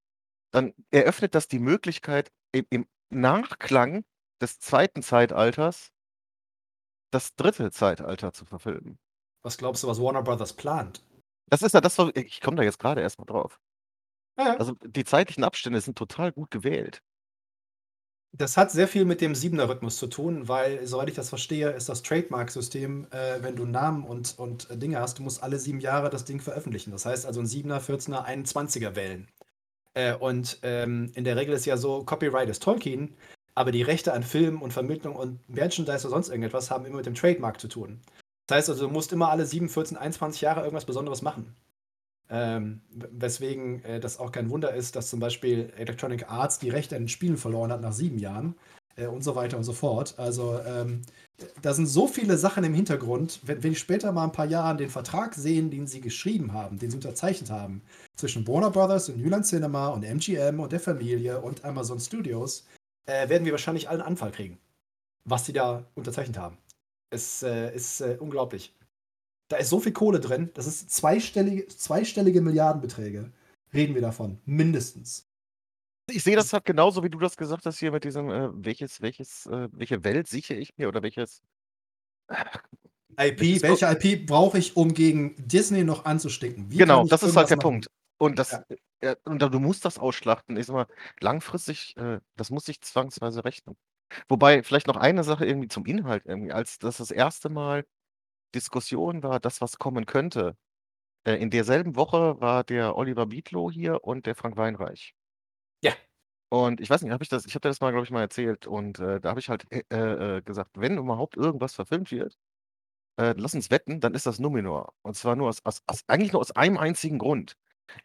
dann eröffnet das die Möglichkeit, im, im Nachklang des zweiten Zeitalters das dritte Zeitalter zu verfilmen. Was glaubst du, was Warner Brothers plant? Das ist ja das, ich komme da jetzt gerade erstmal drauf. Ja, ja. Also die zeitlichen Abstände sind total gut gewählt. Das hat sehr viel mit dem Siebener-Rhythmus zu tun, weil, soweit ich das verstehe, ist das Trademark-System, äh, wenn du Namen und, und äh, Dinge hast, du musst alle sieben Jahre das Ding veröffentlichen. Das heißt also ein Siebener, 14er, 21er wählen. Äh, und ähm, in der Regel ist ja so, Copyright ist Tolkien, aber die Rechte an Filmen und Vermittlung und Merchandise oder sonst irgendetwas haben immer mit dem Trademark zu tun. Das heißt also, du musst immer alle 7, 14, 21 Jahre irgendwas Besonderes machen. Ähm, weswegen äh, das auch kein Wunder ist, dass zum Beispiel Electronic Arts die Rechte an den Spielen verloren hat nach sieben Jahren äh, und so weiter und so fort. Also ähm, da sind so viele Sachen im Hintergrund. Wenn, wenn ich später mal ein paar Jahren den Vertrag sehen, den sie geschrieben haben, den sie unterzeichnet haben, zwischen Warner Brothers und Newland Cinema und MGM und der Familie und Amazon Studios, äh, werden wir wahrscheinlich allen Anfall kriegen, was sie da unterzeichnet haben. Es äh, ist äh, unglaublich. Da ist so viel Kohle drin, das ist zweistellige, zweistellige Milliardenbeträge. Reden wir davon, mindestens. Ich sehe das halt genauso, wie du das gesagt hast hier mit diesem, äh, welches, welches, äh, welche Welt sichere ich mir oder welches. IP, Welches welche IP brauche ich, um gegen Disney noch anzustinken? Wie Genau, ich das ist halt der machen? Punkt. Und das, Ja. äh, und du musst das ausschlachten. Ich sag mal, langfristig, äh, das muss sich zwangsweise rechnen. Wobei vielleicht noch eine Sache irgendwie zum Inhalt irgendwie, als das das erste Mal Diskussion war, das, was kommen könnte. Äh, in derselben Woche war der Oliver Bietlow hier und der Frank Weinreich. Ja. Und ich weiß nicht, habe ich das ich habe dir das mal, glaube ich, mal erzählt und, äh, da habe ich halt, äh, äh, gesagt: „Wenn überhaupt irgendwas verfilmt wird, äh, lass uns wetten, dann ist das Numenor.“ Und zwar nur aus aus aus eigentlich nur aus einem einzigen Grund.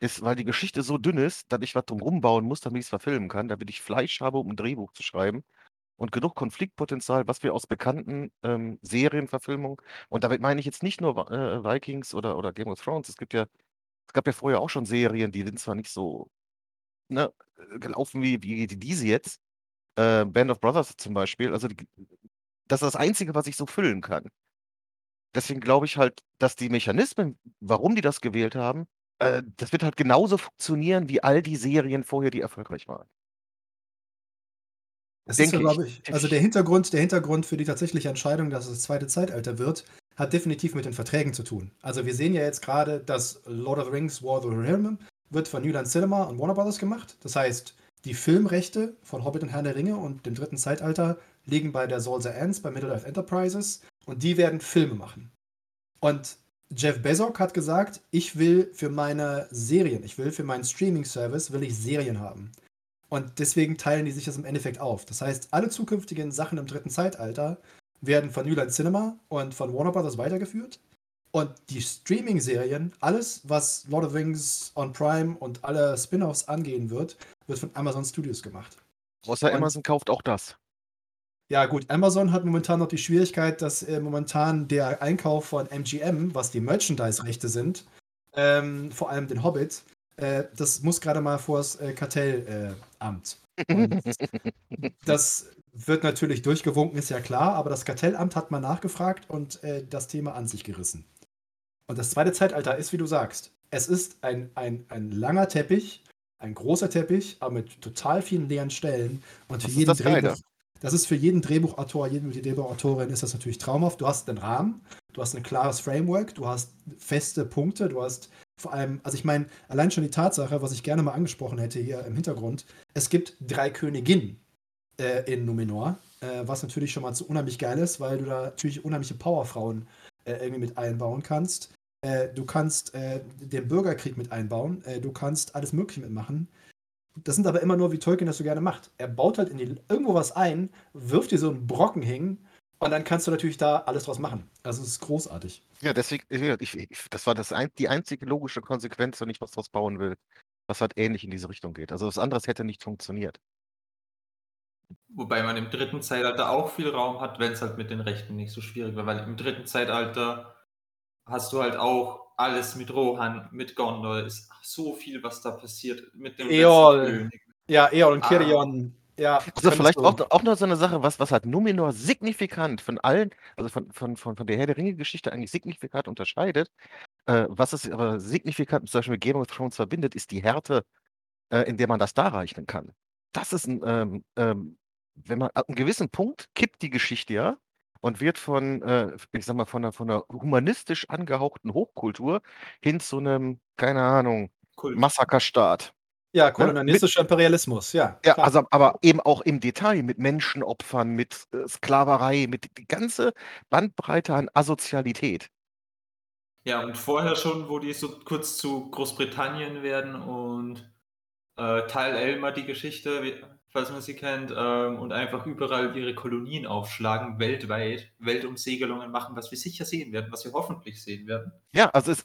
Ist, weil die Geschichte so dünn ist, dass ich was drum rumbauen muss, damit ich's verfilmen kann, damit ich Fleisch habe, um 'n Drehbuch zu schreiben und genug Konfliktpotenzial, was wir aus bekannten, ähm, Serienverfilmungen und damit meine ich jetzt nicht nur äh, Vikings oder oder Game of Thrones. Es gibt ja es gab ja vorher auch schon Serien, die sind zwar nicht so, ne, gelaufen wie wie diese jetzt, äh, Band of Brothers zum Beispiel. Also, die das ist das Einzige, was ich so füllen kann. Deswegen glaube ich halt, dass die Mechanismen, warum die das gewählt haben, äh, das wird halt genauso funktionieren wie all die Serien vorher, die erfolgreich waren. Das ist ja, Denke glaube ich also der Hintergrund der Hintergrund für die tatsächliche Entscheidung, dass es das zweite Zeitalter wird, hat definitiv mit den Verträgen zu tun. Also, wir sehen ja jetzt gerade, dass Lord of the Rings: War of the Realm wird von New Line Cinema und Warner Bros. gemacht. Das heißt, die Filmrechte von Hobbit und Herr der Ringe und dem dritten Zeitalter liegen bei der Salsa Ends, bei Middle-earth Enterprises und die werden Filme machen. Und Jeff Bezos hat gesagt: „Ich will für meine Serien ich will für meinen Streaming-Service will ich Serien haben.“ Und deswegen teilen die sich das im Endeffekt auf. Das heißt, alle zukünftigen Sachen im dritten Zeitalter werden von New Line Cinema und von Warner Bros. weitergeführt. Und die Streaming-Serien, alles, was Lord of the Rings on Prime und alle Spin-offs angehen wird, wird von Amazon Studios gemacht. Außer Und Amazon kauft auch das. Ja, gut, Amazon hat momentan noch die Schwierigkeit, dass, äh, momentan der Einkauf von MGM, was die Merchandise-Rechte sind, ähm, vor allem den Hobbit, äh, das muss gerade mal vors, äh, Kartellamt. Amt. Und [LAUGHS] das wird natürlich durchgewunken, ist ja klar, aber das Kartellamt hat mal nachgefragt und, äh, das Thema an sich gerissen. Und das zweite Zeitalter ist, wie du sagst, es ist ein ein ein langer Teppich, ein großer Teppich, aber mit total vielen leeren Stellen und für Das ist jeden das Geile. Drehbuch das ist für jeden Drehbuchautor, jede Drehbuchautorin ist das natürlich traumhaft. Du hast 'nen Rahmen, du hast 'n klares Framework, du hast feste Punkte, du hast vor allem also, ich meine, allein schon die Tatsache, was ich gerne mal angesprochen hätte hier im Hintergrund, es gibt 3 Königinnen, äh, in Numenor, äh, was natürlich schon mal so unheimlich geil ist, weil du da natürlich unheimliche Powerfrauen, äh, irgendwie mit einbauen kannst. Äh, du kannst, äh, den Bürgerkrieg mit einbauen, äh, du kannst alles Mögliche mitmachen. Das sind aber immer nur, wie Tolkien das so gerne macht. Er baut halt in die irgendwo was ein, wirft dir so 'n Brocken hin und dann kannst du natürlich da alles draus machen. Also, es ist großartig. Ja, deswegen ich ich das war das ein die einzige logische Konsequenz, wenn ich was draus bauen will, was halt ähnlich in diese Richtung geht. Also, was anderes hätte nicht funktioniert. Wobei man im dritten Zeitalter auch viel Raum hat, wenn's halt mit den Rechten nicht so schwierig war, weil im dritten Zeitalter hast du halt auch alles mit Rohan, mit Gondor, ist so viel, was da passiert mit dem Eol. König. Ja, Eol und Ah. Ja, Also, vielleicht auch noch auch noch so 'ne Sache, was was halt Numenor signifikant von allen also, von von von von der Herr der Ringe-Geschichte eigentlich signifikant unterscheidet, äh, was es aber signifikant zum Beispiel mit Game of Thrones verbindet, ist die Härte, äh, in der man das darreichen kann. Das ist 'n, ähm ähm wenn man ab 'n gewissen Punkt kippt die Geschichte ja und wird von, äh, ich sage mal, von 'ner von 'ner humanistisch angehauchten Hochkultur hin zu 'nem, keine Ahnung, Kult. Massakerstaat. Ja, Ne? Kolonialistischer Imperialismus, ja, Ja, klar. also, aber eben auch im Detail mit Menschenopfern, mit, äh, Sklaverei, mit die ganze Bandbreite an Asozialität. Ja, und vorher schon, wo die so kurz zu Großbritannien werden und, äh, Tal Elmar die Geschichte, wie falls man sie kennt, ähm, und einfach überall ihre Kolonien aufschlagen, weltweit, Weltumsegelungen machen, was wir sicher sehen werden, was wir hoffentlich sehen werden. Ja, also, es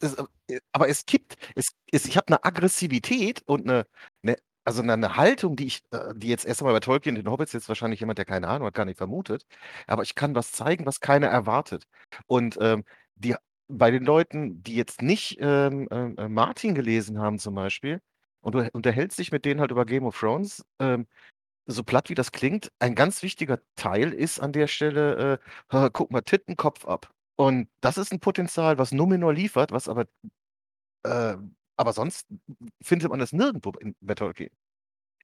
äh, aber es kippt es es ich habe 'ne Aggressivität und 'ne 'ne also, 'ne 'ne Haltung, die ich äh, die jetzt erst einmal bei Tolkien, den Hobbits jetzt wahrscheinlich jemand, der keine Ahnung hat, gar nicht vermutet. Aber ich kann was zeigen, was keiner erwartet. Und, ähm, die bei den Leuten, die jetzt nicht, ähm, ähm, äh, Martin gelesen haben zum Beispiel und du unterhältst dich mit denen halt über Game of Thrones, ähm, so platt wie das klingt, ein ganz wichtiger Teil ist an der Stelle, äh: „Ha, [LAUGHS] guck mal, Titten, Kopf ab.“ Und das ist 'n Potenzial, was Numenor liefert, was aber äh, aber sonst findet man das nirgendwo in Tolkien.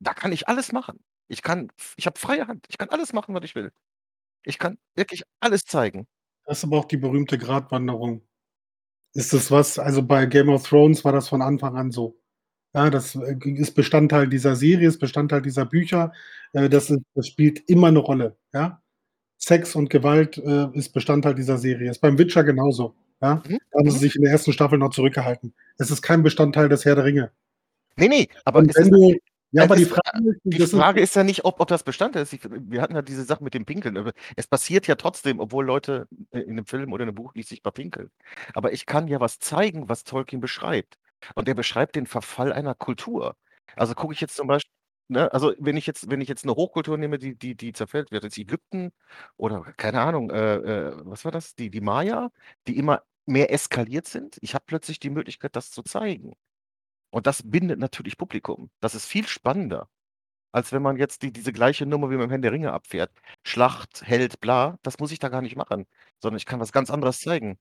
Da kann ich alles machen. Ich kann ich habe freie Hand. Ich kann alles machen, was ich will. Ich kann wirklich alles zeigen. Das ist aber auch die berühmte Gratwanderung. Ist das was also, bei Game of Thrones war das von Anfang an so. Ja, das, äh, ist Bestandteil dieser Serie, ist Bestandteil dieser Bücher. Äh, das ist das spielt immer 'ne Rolle, ja? Sex und Gewalt, äh, ist Bestandteil dieser Serie. Ist beim Witcher genauso, ja? Mhm, Da haben sie mhm. sich in der ersten Staffel noch zurückgehalten. Es ist kein Bestandteil des Herr der Ringe. Ne, ne, aber Und wenn du Ja, aber die Frage ist, Die Frage ist ja nicht, ob, ob das Bestandteil ist. Ich, wir hatten ja diese Sache mit dem Pinkeln. Es passiert ja trotzdem, obwohl Leute äh, in einem Film oder in einem Buch nicht sichtbar pinkeln. Aber ich kann ja was zeigen, was Tolkien beschreibt. Und er beschreibt den Verfall einer Kultur. Also gucke ich jetzt zum Beispiel, ne, also wenn ich jetzt, wenn ich jetzt eine Hochkultur nehme, die, die, die zerfällt, wird jetzt Ägypten oder keine Ahnung, äh, äh, was war das? Die, die Maya, die immer mehr eskaliert sind. Ich habe plötzlich die Möglichkeit, das zu zeigen. Und das bindet natürlich Publikum. Das ist viel spannender, als wenn man jetzt die, diese gleiche Nummer wie beim Herrn der Ringe abfährt. Schlacht, Held, bla, das muss ich da gar nicht machen, sondern ich kann was ganz anderes zeigen.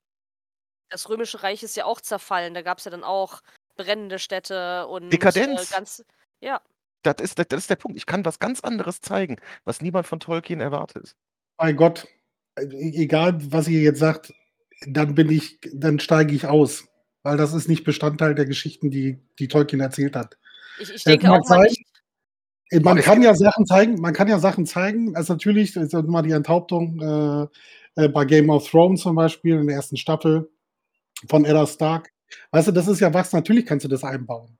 Das Römische Reich ist ja auch zerfallen. Da gab es ja dann auch brennende Städte und Dekadenz. Äh, ganz, ja, Das ist, das ist der Punkt. Ich kann was ganz anderes zeigen, was niemand von Tolkien erwartet. bei Gott, äh, egal was ihr jetzt sagt, dann bin ich, dann steige ich aus. Weil das ist nicht Bestandteil der Geschichten, die, die Tolkien erzählt hat. ich, ich Es denke auch sein, nicht. Äh, Man kann ja Sachen zeigen, man kann ja Sachen zeigen. Also natürlich ist ja mal die Enthauptung äh, äh, bei Game of Thrones zum Beispiel in der ersten Staffel von Eddard Stark. Weißt du, das ist ja was, natürlich kannst du das einbauen.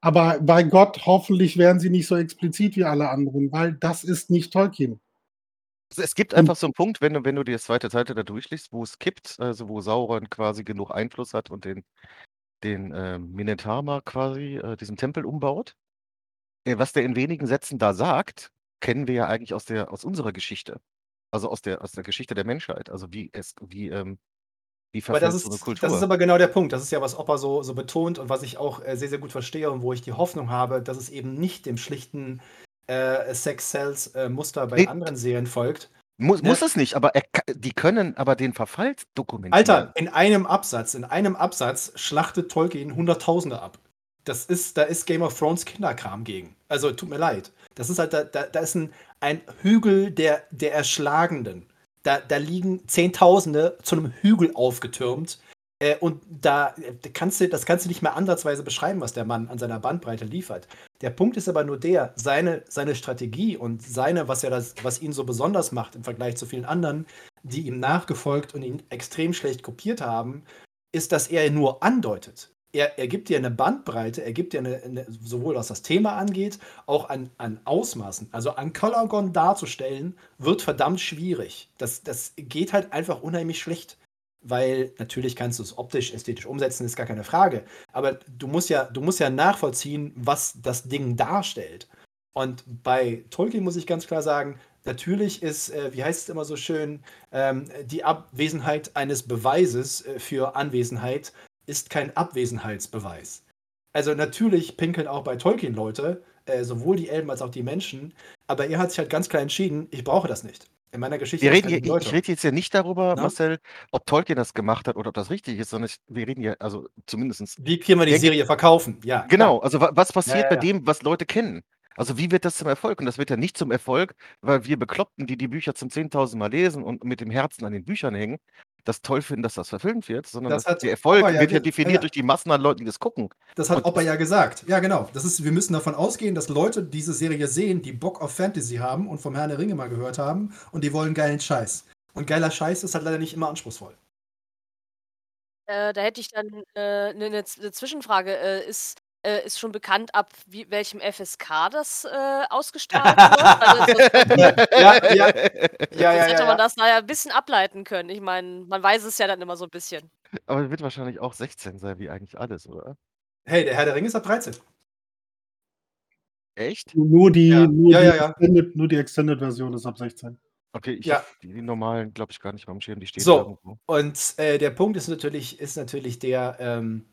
Aber bei Gott, hoffentlich werden sie nicht so explizit wie alle anderen, weil das ist nicht Tolkien. Also es gibt einfach so einen Punkt, wenn du, wenn du die zweite Seite da durchliest, wo es kippt, also wo Sauron quasi genug Einfluss hat und den, den ähm, Minetama quasi, äh, diesen Tempel umbaut. Äh, was der in wenigen Sätzen da sagt, kennen wir ja eigentlich aus der, aus unserer Geschichte. Also aus der, aus der Geschichte der Menschheit. Also wie es, wie, ähm, wie Aber das ist, so eine Kultur. das ist aber genau der Punkt. Das ist ja, was Opa so, so betont und was ich auch äh, sehr, sehr gut verstehe und wo ich die Hoffnung habe, dass es eben nicht dem schlichten äh, Sex-Cells-Muster bei Nee. anderen Serien folgt. muss, ne? muss es nicht, aber er, die können aber den Verfall dokumentieren. Alter, in einem Absatz, in einem Absatz schlachtet Tolkien Hunderttausende ab. Das ist, da ist Game of Thrones Kinderkram gegen. Also tut mir leid. Das ist halt, da, da, da ist ein, ein Hügel der, der Erschlagenden. Da, da liegen Zehntausende zu einem Hügel aufgetürmt. Äh, und da, da kannst du, das kannst du nicht mehr ansatzweise beschreiben, was der Mann an seiner Bandbreite liefert. Der Punkt ist aber nur der, seine, seine Strategie und seine, was, er das, was ihn so besonders macht im Vergleich zu vielen anderen, die ihm nachgefolgt und ihn extrem schlecht kopiert haben, ist, dass er nur andeutet. Er, er gibt dir eine Bandbreite, er gibt dir eine, eine, sowohl was das Thema angeht, auch an, an Ausmaßen. Also an Kolagon darzustellen, wird verdammt schwierig. Das, das geht halt einfach unheimlich schlecht. Weil natürlich kannst du es optisch, ästhetisch umsetzen, ist gar keine Frage. Aber du musst ja, du musst ja nachvollziehen, was das Ding darstellt. Und bei Tolkien muss ich ganz klar sagen, natürlich ist, äh, wie heißt es immer so schön, ähm, die Abwesenheit eines Beweises äh, für Anwesenheit ist kein Abwesenheitsbeweis. Also natürlich pinkeln auch bei Tolkien Leute, äh, sowohl die Elben als auch die Menschen, aber er hat sich halt ganz klar entschieden, ich brauche das nicht. In meiner Geschichte Wir ist reden hier, ich rede jetzt ja nicht darüber, Na? Marcel, ob Tolkien das gemacht hat oder ob das richtig ist, sondern ich, wir reden ja, also zumindestens Wie können wir die Serie verkaufen? Ja, Genau, also wa was passiert ja, bei ja. dem, was Leute kennen? Also wie wird das zum Erfolg? Und das wird ja nicht zum Erfolg, weil wir Bekloppten, die die Bücher zum 10.000 Mal lesen und mit dem Herzen an den Büchern hängen, das toll finden, dass das verfilmt wird, sondern Das das hat der Erfolg Opa ja wird ja definiert ja. durch die Massen an Leuten, die das gucken. Das hat Und Opa ja gesagt. Ja, genau. Das ist, wir müssen davon ausgehen, dass Leute diese Serie sehen, die Bock auf Fantasy haben und vom Herrn der Ringe mal gehört haben und die wollen geilen Scheiß. Und geiler Scheiß ist halt leider nicht immer anspruchsvoll. Äh, da hätte ich dann eine ne, ne ne Zwischenfrage. Äh, ist, äh, ist schon bekannt, ab wie, welchem FSK das äh, ausgestrahlt [LAUGHS] wird? Also, ja, ja, ja, [LAUGHS] ja, hätte ja, man das da ja ein bisschen ableiten können. Ich meine, man weiß es ja dann immer so ein bisschen. Aber wird wahrscheinlich auch 16 sein, wie eigentlich alles, oder? Hey, der Herr der Ringe ist ab 13. Echt? Nur die, Ja. nur, Ja, die ja, ja. Extended, nur die Extended-Version ist ab 16. Okay, ich Ja. die, die normalen, glaube ich, gar nicht mal am Schirm, die stehen So. irgendwo. Und äh, der Punkt ist natürlich, ist natürlich der, ähm,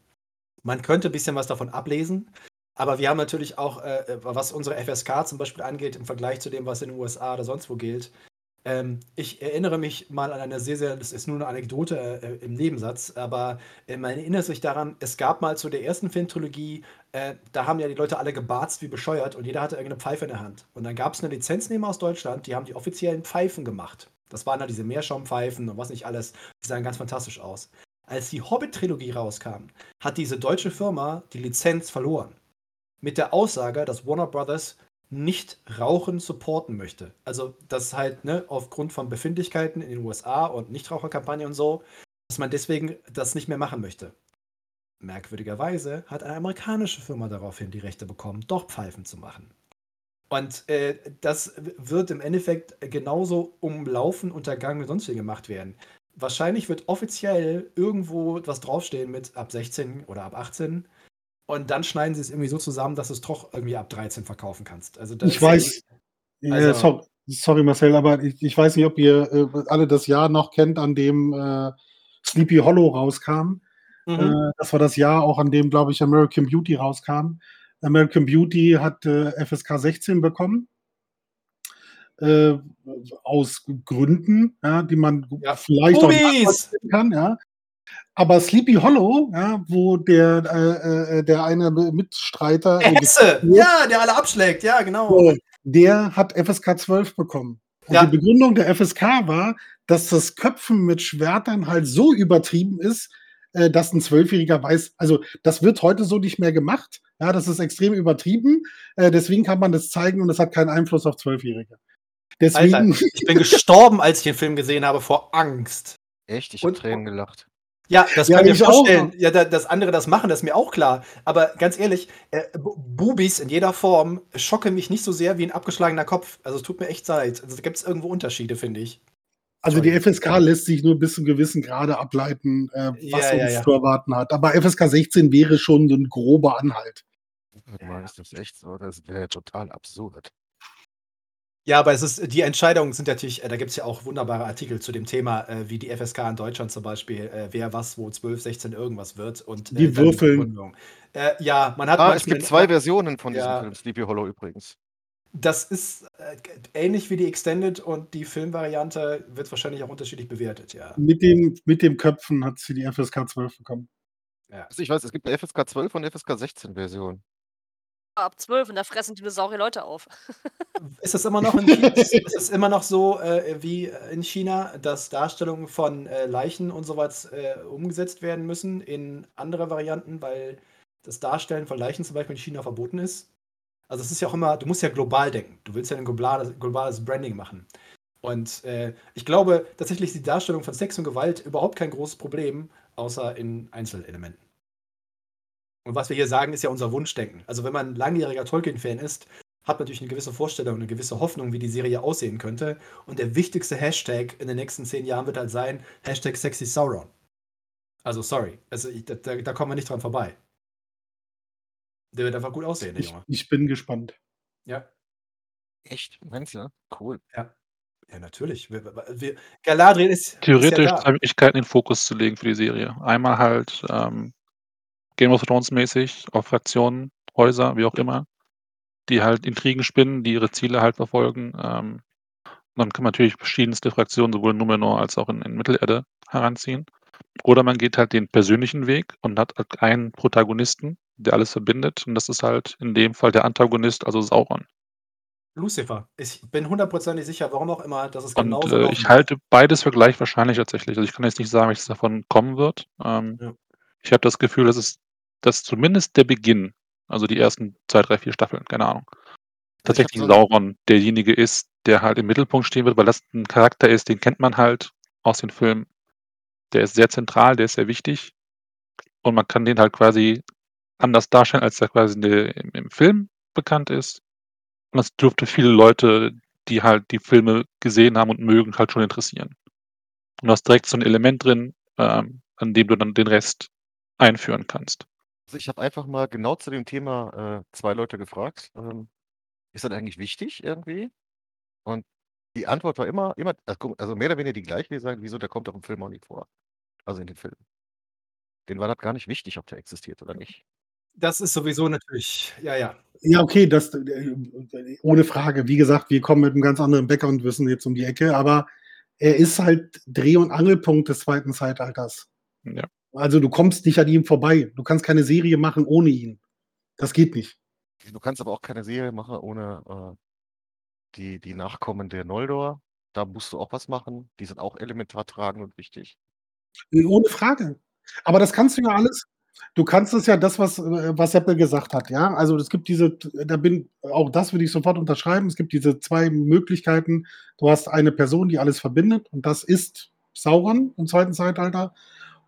man könnte ein bisschen was davon ablesen, aber wir haben natürlich auch, äh, was unsere FSK zum Beispiel angeht, im Vergleich zu dem, was in den USA oder sonst wo gilt. Ähm, ich erinnere mich mal an eine sehr, sehr, das ist nur eine Anekdote äh, im Nebensatz, aber äh, man erinnert sich daran, es gab mal zu der ersten Filmtrilogie, äh, da haben ja die Leute alle gebarzt wie bescheuert und jeder hatte irgendeine Pfeife in der Hand. Und dann gab es eine Lizenznehmer aus Deutschland, die haben die offiziellen Pfeifen gemacht. Das waren dann diese Meerschaumpfeifen und was nicht alles. Die sahen ganz fantastisch aus. Als die Hobbit-Trilogie rauskam, hat diese deutsche Firma die Lizenz verloren. Mit der Aussage, dass Warner Brothers nicht Rauchen supporten möchte. Also, dass halt, ne, aufgrund von Befindlichkeiten in den USA und Nichtraucherkampagne und so, dass man deswegen das nicht mehr machen möchte. merkwürdigerweise hat eine amerikanische Firma daraufhin die Rechte bekommen, doch Pfeifen zu machen. Und äh, das wird im Endeffekt genauso umlaufen, untergangen und sonst wie gemacht werden. Wahrscheinlich wird offiziell irgendwo was draufstehen mit ab 16 oder ab 18. Und dann schneiden sie es irgendwie so zusammen, dass du es doch irgendwie ab 13 verkaufen kannst. Also das Ich weiß, äh, Also- sorry, sorry Marcel, aber ich, ich weiß nicht, ob ihr äh, alle das Jahr noch kennt, an dem äh, Sleepy Hollow rauskam. Mhm. Äh, das war das Jahr auch, an dem, glaube ich, American Beauty rauskam. American Beauty hat äh, FSK 16 bekommen. Äh, aus Gründen, ja, die man Ja. vielleicht auch Bubis! nachvollziehen kann, ja. Aber Sleepy Hollow, ja, wo der, äh, äh, der eine Mitstreiter, Der äh, Hesse! Ja, der alle abschlägt, ja, genau. der hat FSK 12 bekommen. Und Ja. die Begründung der FSK war, dass das Köpfen mit Schwertern halt so übertrieben ist, äh, dass ein Zwölfjähriger weiß, also das wird heute so nicht mehr gemacht. Ja, das ist extrem übertrieben. Äh, deswegen kann man das zeigen und das hat keinen Einfluss auf Zwölfjährige. Deswegen, Alter, ich bin [LAUGHS] gestorben, als ich den Film gesehen habe, vor Angst. Echt? Ich habe Tränen gelacht. Ja, das Ja, kann ich mir vorstellen. Ja, da, dass andere das machen, das ist mir auch klar. Aber ganz ehrlich, äh, Bu- Bubis in jeder Form schocken mich nicht so sehr wie ein abgeschlagener Kopf. Also es tut mir echt leid. Also da gibt es irgendwo Unterschiede, finde ich. also die. FSK lässt sich nur bis zu einem gewissen Grade ableiten, äh, was Ja, ja, uns ja. zu erwarten hat. Aber FSK 16 wäre schon so ein grober Anhalt. Ja. Ist das echt so? Das wäre total absurd. Ja, aber es ist, die Entscheidungen sind natürlich, äh, da gibt es ja auch wunderbare Artikel zu dem Thema, äh, wie die FSK in Deutschland zum Beispiel, äh, wer was, wo 12, 16 irgendwas wird. Und, äh, Die würfeln. Begründung. Äh, ja, man hat Ah, es gibt zwei Versionen von diesem Ja. Film, Sleepy Hollow übrigens. Das ist äh, ähnlich wie die Extended und die Filmvariante wird wahrscheinlich auch unterschiedlich bewertet, ja. Mit dem, mit dem Köpfen hat sie die FSK 12 bekommen. Also ich weiß, es gibt eine FSK 12 und eine FSK 16 Version. Ab 12 und da fressen Dinosaurier Leute auf. Ist es immer noch in China, [LAUGHS] ist es immer noch so äh, wie in China, dass Darstellungen von äh, Leichen und sowas äh, umgesetzt werden müssen in andere Varianten, weil das Darstellen von Leichen zum Beispiel in China verboten ist? Also es ist ja auch immer, du musst ja global denken. Du willst ja ein globales, globales Branding machen. Und äh, ich glaube tatsächlich ist die Darstellung von Sex und Gewalt überhaupt kein großes Problem, außer in Einzelelementen. Und was wir hier sagen, ist ja unser Wunschdenken. Also wenn man ein langjähriger Tolkien-Fan ist, hat man natürlich eine gewisse Vorstellung, eine gewisse Hoffnung, wie die Serie aussehen könnte. Und der wichtigste Hashtag in den nächsten zehn Jahren wird halt sein, Hashtag Sexy Sauron. Also sorry, also ich, da, da da kommen wir nicht dran vorbei. Der wird einfach gut aussehen, der Ich, Junge. ich bin gespannt. Ja, Echt? Meinst du? Cool. ja natürlich. Wir, wir, Galadriel ist, ist Theoretisch ja zwei da. Möglichkeiten, den Fokus zu legen für die Serie. Einmal halt ähm, Game of Thrones mäßig auf Fraktionen, Häuser, wie auch immer, die halt Intrigen spinnen, die ihre Ziele halt verfolgen. Ähm, und dann kann man natürlich verschiedenste Fraktionen, sowohl in Numenor als auch in, in Mittelerde, heranziehen. Oder man geht halt den persönlichen Weg und hat halt einen Protagonisten, der alles verbindet. Und das ist halt in dem Fall der Antagonist, also Sauron. Lucifer. Ich bin hundertprozentig sicher, warum auch immer, dass es Und genauso äh, laufen ich halte beides für gleich wahrscheinlich tatsächlich. Also ich kann jetzt nicht sagen, welches davon kommen wird. Ähm, Ja. Ich habe das Gefühl, dass es dass zumindest der Beginn, also die ersten zwei, drei, vier Staffeln, keine Ahnung, tatsächlich so Sauron derjenige ist, der halt im Mittelpunkt stehen wird, weil das ein Charakter ist, den kennt man halt aus den Filmen. Der ist sehr zentral, der ist sehr wichtig. Und man kann den halt quasi anders darstellen, als er quasi in der, im, im Film bekannt ist. Und das dürfte viele Leute, die halt die Filme gesehen haben und mögen, halt schon interessieren. Und du hast direkt so ein Element drin, ähm, an dem du dann den Rest einführen kannst. Also ich habe einfach mal genau zu dem Thema äh, zwei Leute gefragt, ähm, ist das eigentlich wichtig irgendwie? Und die Antwort war immer, immer, also also mehr oder weniger die gleiche, die sagen, wieso, der kommt doch im Film auch nicht vor. Also in den Filmen. Denen war das gar nicht wichtig, ob der existiert oder nicht. Das ist sowieso natürlich, ja, ja. Ja, okay, das äh, ohne Frage. Wie gesagt, wir kommen mit einem ganz anderen Background Wissen jetzt um die Ecke, aber er ist halt Dreh- und Angelpunkt des zweiten Zeitalters. Ja. Also du kommst nicht an ihm vorbei. Du kannst keine Serie machen ohne ihn. Das geht nicht. Du kannst aber auch keine Serie machen ohne äh, die, die Nachkommen der Noldor. Da musst du auch was machen. Die sind auch elementar tragend und wichtig. Äh, Ohne Frage. Aber das kannst du ja alles. Du kannst es ja das, was, äh, was Seppel gesagt hat, ja. Also es gibt diese, da bin, auch das würde ich sofort unterschreiben. Es gibt diese zwei Möglichkeiten. Du hast eine Person, die alles verbindet, und das ist Sauron im zweiten Zeitalter.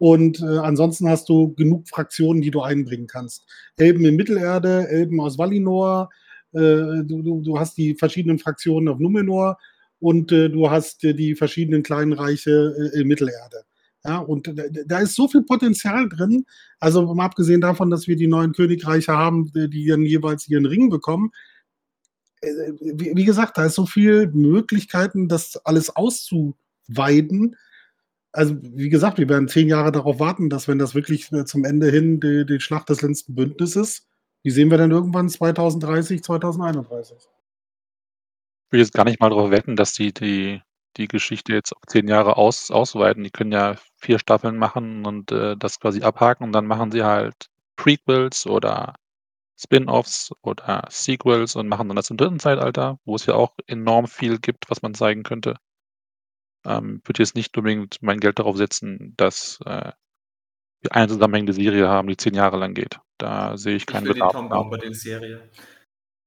Und äh, ansonsten hast du genug Fraktionen, die du einbringen kannst. Elben in Mittelerde, Elben aus Valinor, äh, du, du, hast die verschiedenen Fraktionen auf Numenor und äh, du hast äh, die verschiedenen kleinen Reiche äh, in Mittelerde. Ja, und da, ist so viel Potenzial drin. Also mal abgesehen davon, dass wir die neuen Königreiche haben, die dann jeweils ihren Ring bekommen. Äh, wie gesagt, da ist so viel Möglichkeiten, das alles auszuweiten. Also, wie gesagt, wir werden zehn Jahre darauf warten, dass wenn das wirklich äh, zum Ende hin die, die Schlacht des letzten Bündnisses, die sehen wir dann irgendwann 2030, 2031. Ich will jetzt gar nicht mal darauf wetten, dass die, die, die Geschichte jetzt auf zehn Jahre aus, ausweiten. Die können ja vier Staffeln machen und äh, das quasi abhaken und dann machen sie halt Prequels oder Spin-offs oder Sequels und machen dann das im dritten Zeitalter, wo es ja auch enorm viel gibt, was man zeigen könnte. Ähm, würde jetzt nicht unbedingt mein Geld darauf setzen, dass äh, wir eine zusammenhängende Serie haben, die zehn Jahre lang geht. Da sehe ich Ich keinen will die Bedarf. Tom nach. Bombadil-Serie.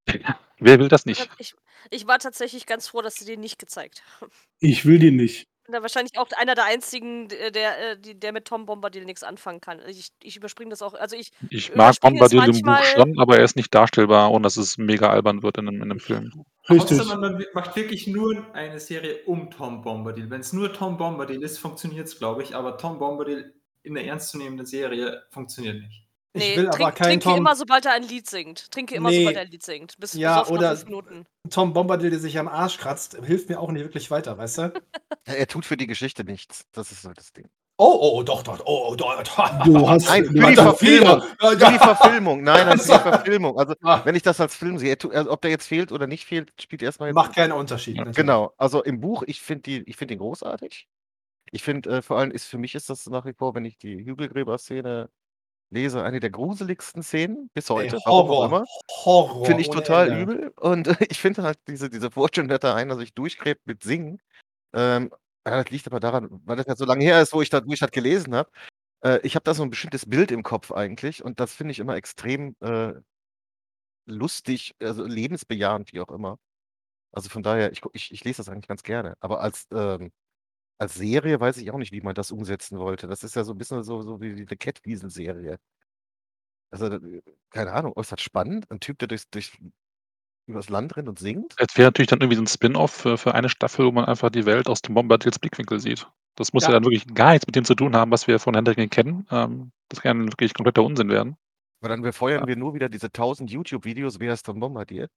[LAUGHS] Wer will das nicht? Ich, ich war tatsächlich ganz froh, dass sie den nicht gezeigt haben. Ich will die nicht. Bin da wahrscheinlich auch einer der einzigen, der, der, äh, der mit Tom Bombadil nichts anfangen kann. Ich, ich überspringe das auch. Also ich Ich mag überspringe es Bombadil im Buch schon, aber er ist nicht darstellbar, ohne dass es mega albern wird in einem, in einem Film. Richtig. Außer man macht wirklich nur eine Serie um Tom Bombadil. Wenn es nur Tom Bombadil ist, funktioniert es, glaube ich. Aber Tom Bombadil in der ernstzunehmenden Serie funktioniert nicht. Ich Nee, will aber trink, keinen trinke Tom, immer, sobald er ein Lied singt. Trinke immer, Nee. sobald er ein Lied singt. Bis Ja, oder- fünf Minuten. Tom Bombadil, der sich am Arsch kratzt, hilft mir auch nicht wirklich weiter, weißt du? [LAUGHS] Er tut für die Geschichte nichts. Das ist so das Ding. Oh, oh, doch, doch, oh, oh, doch. Du [LAUGHS] hast, Nein, für die Verfilmung. Für die Verfilmung. Nein, nein, für die Also- [LAUGHS] Verfilmung. Also, Ah. wenn ich das als Film sehe, also, ob der jetzt fehlt oder nicht fehlt, spielt erstmal. Macht keinen Unterschied. Ja, natürlich. Genau. Also im Buch, ich finde die, ich finde ihn großartig. Ich finde, äh, vor allem ist für mich ist das nach wie vor, wenn ich die Hügelgräber-Szene lese, eine der gruseligsten Szenen bis Ey, heute. auch Horror. immer. Horror. Finde ich total Ende. übel. Und äh, [LAUGHS] ich finde halt diese, diese Vorstellung, dass da einer sich durchgräbt mit Singen. Ähm, ja, das liegt aber daran, weil das ja so lange her ist, wo ich das, wo ich das gelesen habe. Äh, ich habe da so ein bestimmtes Bild im Kopf eigentlich und das finde ich immer extrem äh, lustig, also lebensbejahend, wie auch immer. Also von daher, ich, ich, ich lese das eigentlich ganz gerne. Aber als, ähm, als Serie weiß ich auch nicht, wie man das umsetzen wollte. Das ist ja so ein bisschen so, so wie die Catwiesel-Serie. Also, äh, keine Ahnung, äußerst spannend. Ein Typ, der durchs, durch, übers Land rennt und singt. Es wäre natürlich dann irgendwie so ein Spin-off für, für eine Staffel, wo man einfach die Welt aus dem Bombadils Blickwinkel sieht. Das muss ja. Ja. dann wirklich gar nichts mit dem zu tun haben, was wir von Hendricken kennen. Ähm, das kann dann wirklich kompletter Unsinn werden. Aber dann befeuern Ja. wir nur wieder diese 1000 YouTube-Videos, wer ist Tom Bombardier?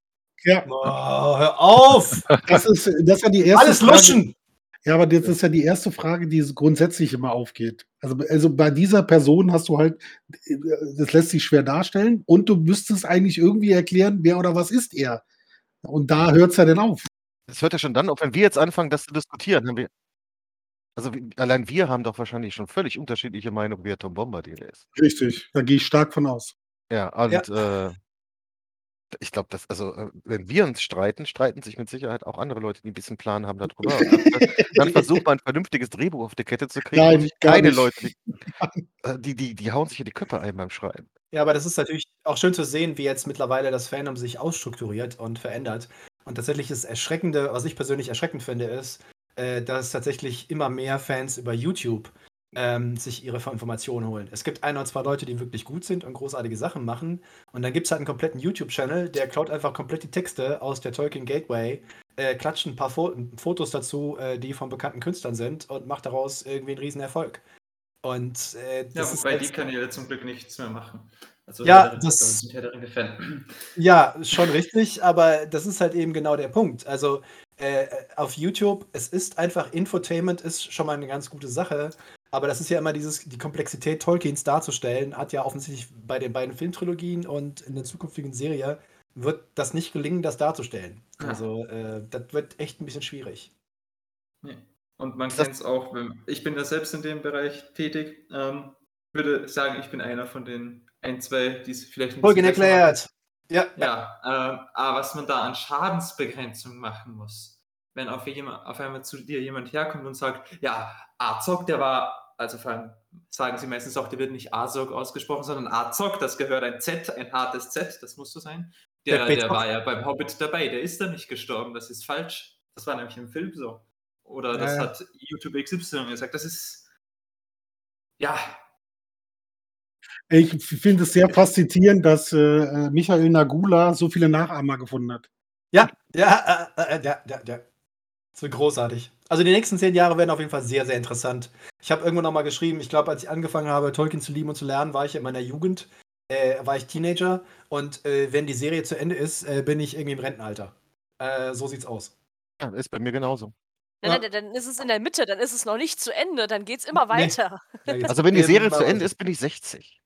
ja, Oh, hör auf! [LAUGHS] das ist, das ist ja die erste Alles Frage. luschen! Ja, aber das ist ja die erste Frage, die grundsätzlich immer aufgeht. Also, also bei dieser Person hast du halt, das lässt sich schwer darstellen und du müsstest eigentlich irgendwie erklären, wer oder was ist er. Und da hört es ja dann auf. Das hört ja schon dann auf, wenn wir jetzt anfangen, das zu diskutieren. Haben wir, also allein wir haben doch wahrscheinlich schon völlig unterschiedliche Meinungen, wer Tom Bombardier ist. Richtig, da gehe ich stark von aus. Ja, und Äh, ich glaube, dass, also, äh, wenn wir uns streiten, streiten sich mit Sicherheit auch andere Leute, die ein bisschen Plan haben [LAUGHS] darüber. Und dann, dann versucht man ein vernünftiges Drehbuch auf die Kette zu kriegen. Nein, gar keine nicht. Leute, die, [LAUGHS] äh, die, die, die hauen sich in die Köpfe ein beim Schreiben. Ja, aber das ist natürlich auch schön zu sehen, wie jetzt mittlerweile das Fandom sich ausstrukturiert und verändert. Und tatsächlich das Erschreckende, was ich persönlich erschreckend finde, ist, äh, dass tatsächlich immer mehr Fans über YouTube ähm, sich ihre Informationen holen. Es gibt ein oder zwei Leute, die wirklich gut sind und großartige Sachen machen. Und dann gibt es halt einen kompletten YouTube-Channel, der klaut einfach komplett die Texte aus der Tolkien Gateway, äh, klatscht ein paar Fo Fotos dazu, äh, die von bekannten Künstlern sind und macht daraus irgendwie einen riesen Erfolg. Und äh, Ja, das ist wobei die Kanäle zum Glück nichts mehr machen. Also Ja, Ringe- das- da sind Herr der Ringe-Fan. [CLEARS THROAT] Ja, schon richtig, aber das ist halt eben genau der Punkt. Also äh, auf YouTube, es ist einfach Infotainment, ist schon mal eine ganz gute Sache, aber das ist ja immer dieses, die Komplexität Tolkiens darzustellen, hat ja offensichtlich bei den beiden Filmtrilogien und in der zukünftigen Serie wird das nicht gelingen, das darzustellen. Ja. Also äh, das wird echt ein bisschen schwierig. Nee. Und man kennt es auch, wenn, ich bin da selbst in dem Bereich tätig, ähm, würde sagen, ich bin einer von den ein, zwei, die es vielleicht ein Folgen erklärt. Ja. Ja, ähm, aber was man da an Schadensbegrenzung machen muss, wenn auf, jemand, auf einmal zu dir jemand herkommt und sagt, ja, Azog, der war, also vor allem sagen sie meistens auch, der wird nicht Azog ausgesprochen, sondern Azog, das gehört ein Z, ein hartes Z, das muss so sein. Der, Der der war ja beim Hobbit dabei, der ist da nicht gestorben, das ist falsch. Das war nämlich im Film so. Oder das Ja, ja. hat YouTube XY gesagt. Das ist. Ja, Ich finde es sehr faszinierend, dass äh, äh, Michael Nagula so viele Nachahmer gefunden hat. Ja, ja, äh, äh, ja, ja, ja. Das wird großartig. Also die nächsten zehn Jahre werden auf jeden Fall sehr, sehr interessant. Ich habe irgendwo noch mal geschrieben, ich glaube, als ich angefangen habe, Tolkien zu lieben und zu lernen, war ich in meiner Jugend, äh, war ich Teenager und äh, wenn die Serie zu Ende ist, äh, bin ich irgendwie im Rentenalter. Äh, so sieht's aus. Ja, ist bei mir genauso. Nein, Ja. nein, dann ist es in der Mitte, dann ist es noch nicht zu Ende, dann geht's immer Nee. weiter. Geht's Also wenn die Serie zu Ende ist, bin ich 60.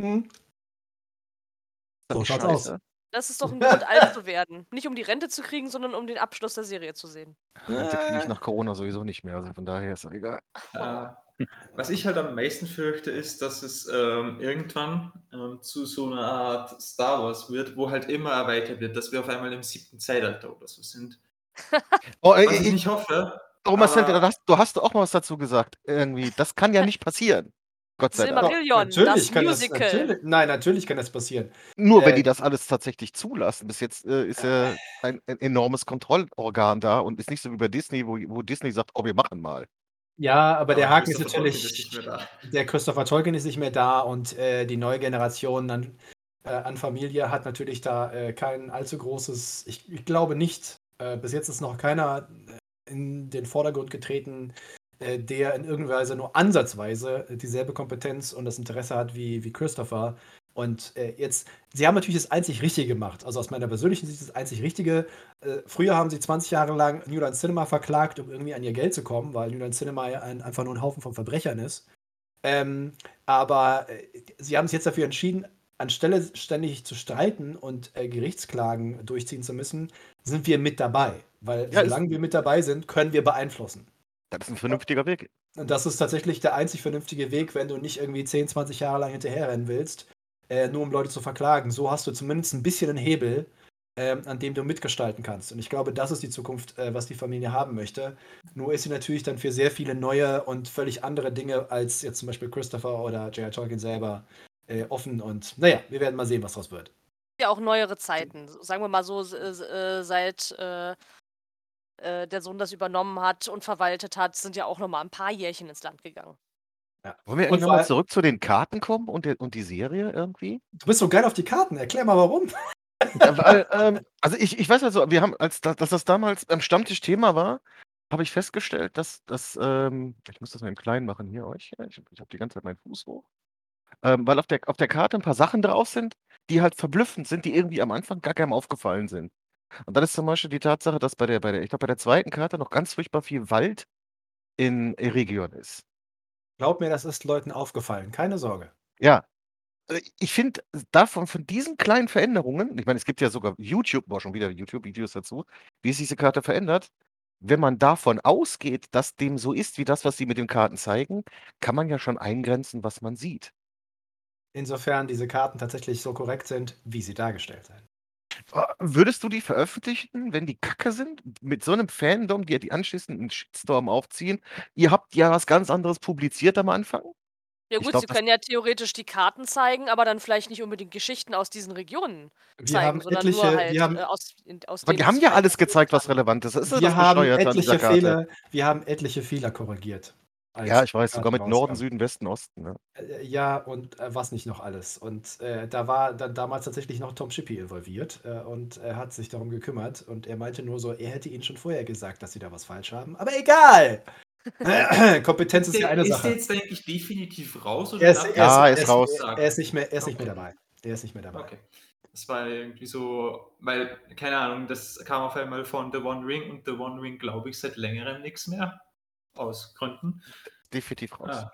Hm. So schaut's aus. Das ist doch ein [LAUGHS] Grund, alt zu werden. Nicht um die Rente zu kriegen, sondern um den Abschluss der Serie zu sehen. Rente kriege ich nach Corona sowieso nicht mehr, also von daher ist es egal. Äh, was ich halt am meisten fürchte, ist, dass es ähm, irgendwann ähm, zu so einer Art Star Wars wird, wo halt immer erweitert wird, dass wir auf einmal im siebten Zeitalter oder so sind. [LAUGHS] Oh, ey, Was ich ich, nicht hoffe. oh Marcel, aber- da hast, du hast doch auch mal was dazu gesagt. Irgendwie, das kann ja nicht passieren. Gott sei Dank. Silmarillion, Natürlich das kann Musical. das natürlich, Nein, natürlich kann das passieren. Nur wenn äh, die das alles tatsächlich zulassen. Bis jetzt äh, ist ja ein, ein enormes Kontrollorgan da und ist nicht so wie bei Disney, wo, wo Disney sagt, oh, wir machen mal. Ja, aber der Aber Haken ist natürlich, ist der Christopher Tolkien ist nicht mehr da und äh, die neue Generation an, äh, an Familie hat natürlich da äh, kein allzu großes, ich, ich glaube nicht, äh, bis jetzt ist noch keiner äh, in den Vordergrund getreten, äh, der in irgendeiner Weise nur ansatzweise dieselbe Kompetenz und das Interesse hat wie, wie Christopher. Und äh, jetzt, sie haben natürlich das einzig Richtige gemacht. Also aus meiner persönlichen Sicht das einzig Richtige. Äh, früher haben sie 20 Jahre lang New Line Cinema verklagt, um irgendwie an ihr Geld zu kommen, weil New Line Cinema ja ein, einfach nur ein Haufen von Verbrechern ist. Ähm, aber äh, sie haben sich jetzt dafür entschieden, anstelle ständig zu streiten und äh, Gerichtsklagen durchziehen zu müssen, sind wir mit dabei. Weil Ja, es- solange wir mit dabei sind, können wir beeinflussen. Das ist ein vernünftiger Weg. Und das ist tatsächlich der einzig vernünftige Weg, wenn du nicht irgendwie 10, 20 Jahre lang hinterherrennen willst, äh, nur um Leute zu verklagen. So hast du zumindest ein bisschen einen Hebel, ähm, an dem du mitgestalten kannst. Und ich glaube, das ist die Zukunft, äh, was die Familie haben möchte. Nur ist sie natürlich dann für sehr viele neue und völlig andere Dinge als jetzt zum Beispiel Christopher oder J.R. Tolkien selber äh, offen. Und naja, wir werden mal sehen, was draus wird. Ja, auch neuere Zeiten. Sagen wir mal so, äh, seit äh, der Sohn das übernommen hat und verwaltet hat, sind ja auch noch mal ein paar Jährchen ins Land gegangen. Wollen wir Und irgendwann vor mal allem- zurück zu den Karten kommen und, der, und die Serie irgendwie? Du bist so geil auf die Karten. Erklär mal warum. [LAUGHS] Ja, weil, ähm, also ich, ich weiß also, wir haben, als das, dass das damals am Stammtisch Thema war, habe ich festgestellt, dass das, ähm, ich muss das mal im Kleinen machen hier euch. ja, Ich, ich habe die ganze Zeit meinen Fuß hoch. Ähm, weil auf der, auf der Karte ein paar Sachen drauf sind, die halt verblüffend sind, die irgendwie am Anfang gar keinem aufgefallen sind. Und dann ist zum Beispiel die Tatsache, dass bei der, bei der, ich glaube, bei der zweiten Karte noch ganz furchtbar viel Wald in Eregion ist. Glaub mir, das ist Leuten aufgefallen. Keine Sorge. Ja. Äh, Ich finde davon, von diesen kleinen Veränderungen, ich meine, es gibt ja sogar YouTube, war schon wieder YouTube-Videos dazu, wie sich diese Karte verändert. Wenn man davon ausgeht, dass dem so ist, wie das, was sie mit den Karten zeigen, kann man ja schon eingrenzen, was man sieht. Insofern diese Karten tatsächlich so korrekt sind, wie sie dargestellt sind. Würdest du die veröffentlichen, wenn die kacke sind? Mit so einem Fandom, die die anschließend einen Shitstorm aufziehen? Ihr habt ja was ganz anderes publiziert am Anfang. Ja gut, glaub, sie können ja theoretisch die Karten zeigen, aber dann vielleicht nicht unbedingt Geschichten aus diesen Regionen Wir zeigen, haben sondern etliche, nur halt wir haben, äh, aus, in, aus Aber was haben ja alles gezeigt, was relevant ist. Das ist ja wir das haben etliche. Fehler, wir haben etliche Fehler korrigiert. Als Ja, ich weiß, sogar mit Norden. Süden, Westen, Osten. Ne? Äh, Ja, und äh, was nicht noch alles. Und äh, da war dann damals tatsächlich noch Tom Shippey involviert äh, und er hat sich darum gekümmert und er meinte nur so, er hätte ihnen schon vorher gesagt, dass sie da was falsch haben. Aber egal! [LAUGHS] Kompetenz ist ja eine ist der Sache. jetzt eigentlich definitiv raus? Oder Er ist, er, er ist, Ja, er, ist ist, raus. er ist nicht mehr, er ist nicht mehr Okay. dabei. Er ist nicht mehr dabei. Okay. Das war irgendwie so, weil, keine Ahnung, das kam auf einmal von The One Ring und The One Ring, glaube ich, seit längerem nichts mehr. Aus Gründen. Definitiv raus. Ah,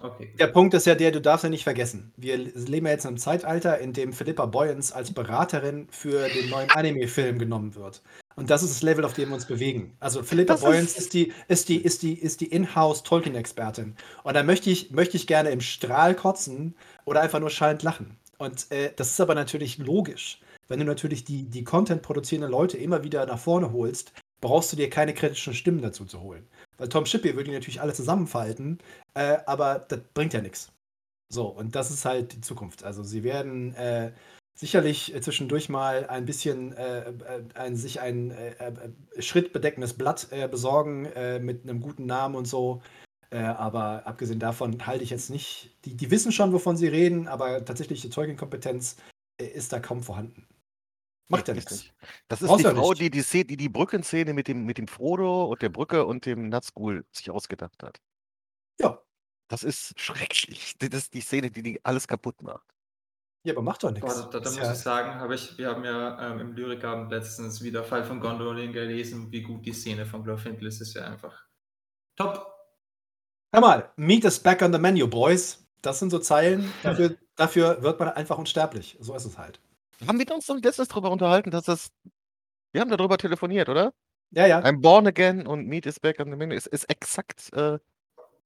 okay. Der Punkt ist ja der, du darfst ja nicht vergessen. Wir leben ja jetzt in einem Zeitalter, in dem Philippa Boyens als Beraterin für den neuen Anime-Film genommen wird. Und das ist das Level, auf dem wir uns bewegen. Also Philippa Das Boyens ist- ist die, ist die, ist die, ist die Inhouse Tolkien-Expertin. Und da möchte ich, möchte ich gerne im Strahl kotzen oder einfach nur schallend lachen. Und äh, das ist aber natürlich logisch. Wenn du natürlich die, die Content produzierenden Leute immer wieder nach vorne holst, brauchst du dir keine kritischen Stimmen dazu zu holen. Weil Tom Shippey würde die natürlich alle zusammenfalten, äh, aber das bringt ja nichts. So, und das ist halt die Zukunft. Also sie werden äh, sicherlich äh, zwischendurch mal ein bisschen äh, äh, ein, sich ein äh, schrittbedeckendes Blatt besorgen mit einem guten Namen und so. Aber abgesehen davon halte ich jetzt nicht. Die, die wissen schon, wovon sie reden, aber tatsächlich die Tolkien-Kompetenz äh, ist da kaum vorhanden. Macht ja Ist nichts. nicht. Das ist Brauchst die ja Frau, nicht. die die, Szene, die die Brückenszene mit dem, mit dem Frodo und der Brücke und dem Nazgul sich ausgedacht hat. Ja. Das ist schrecklich. Das ist die Szene, die, die alles kaputt macht. Ja, aber macht doch nichts. Boah, da, da muss ja, ich sagen, habe ich, wir haben ja ähm, im Lyrikabend letztens wieder Fall von Gondolin gelesen, wie gut die Szene von Glorfindel ist, ist ja einfach top. Hör mal, Meat is back on the menu, boys. Das sind so Zeilen, dafür, dafür wird man einfach unsterblich. So ist es halt. Haben wir uns doch letztens darüber unterhalten, dass das. Wir haben darüber telefoniert, oder? Ja, ja. I'm born again und Meat is back on the menu. Es ist exakt äh,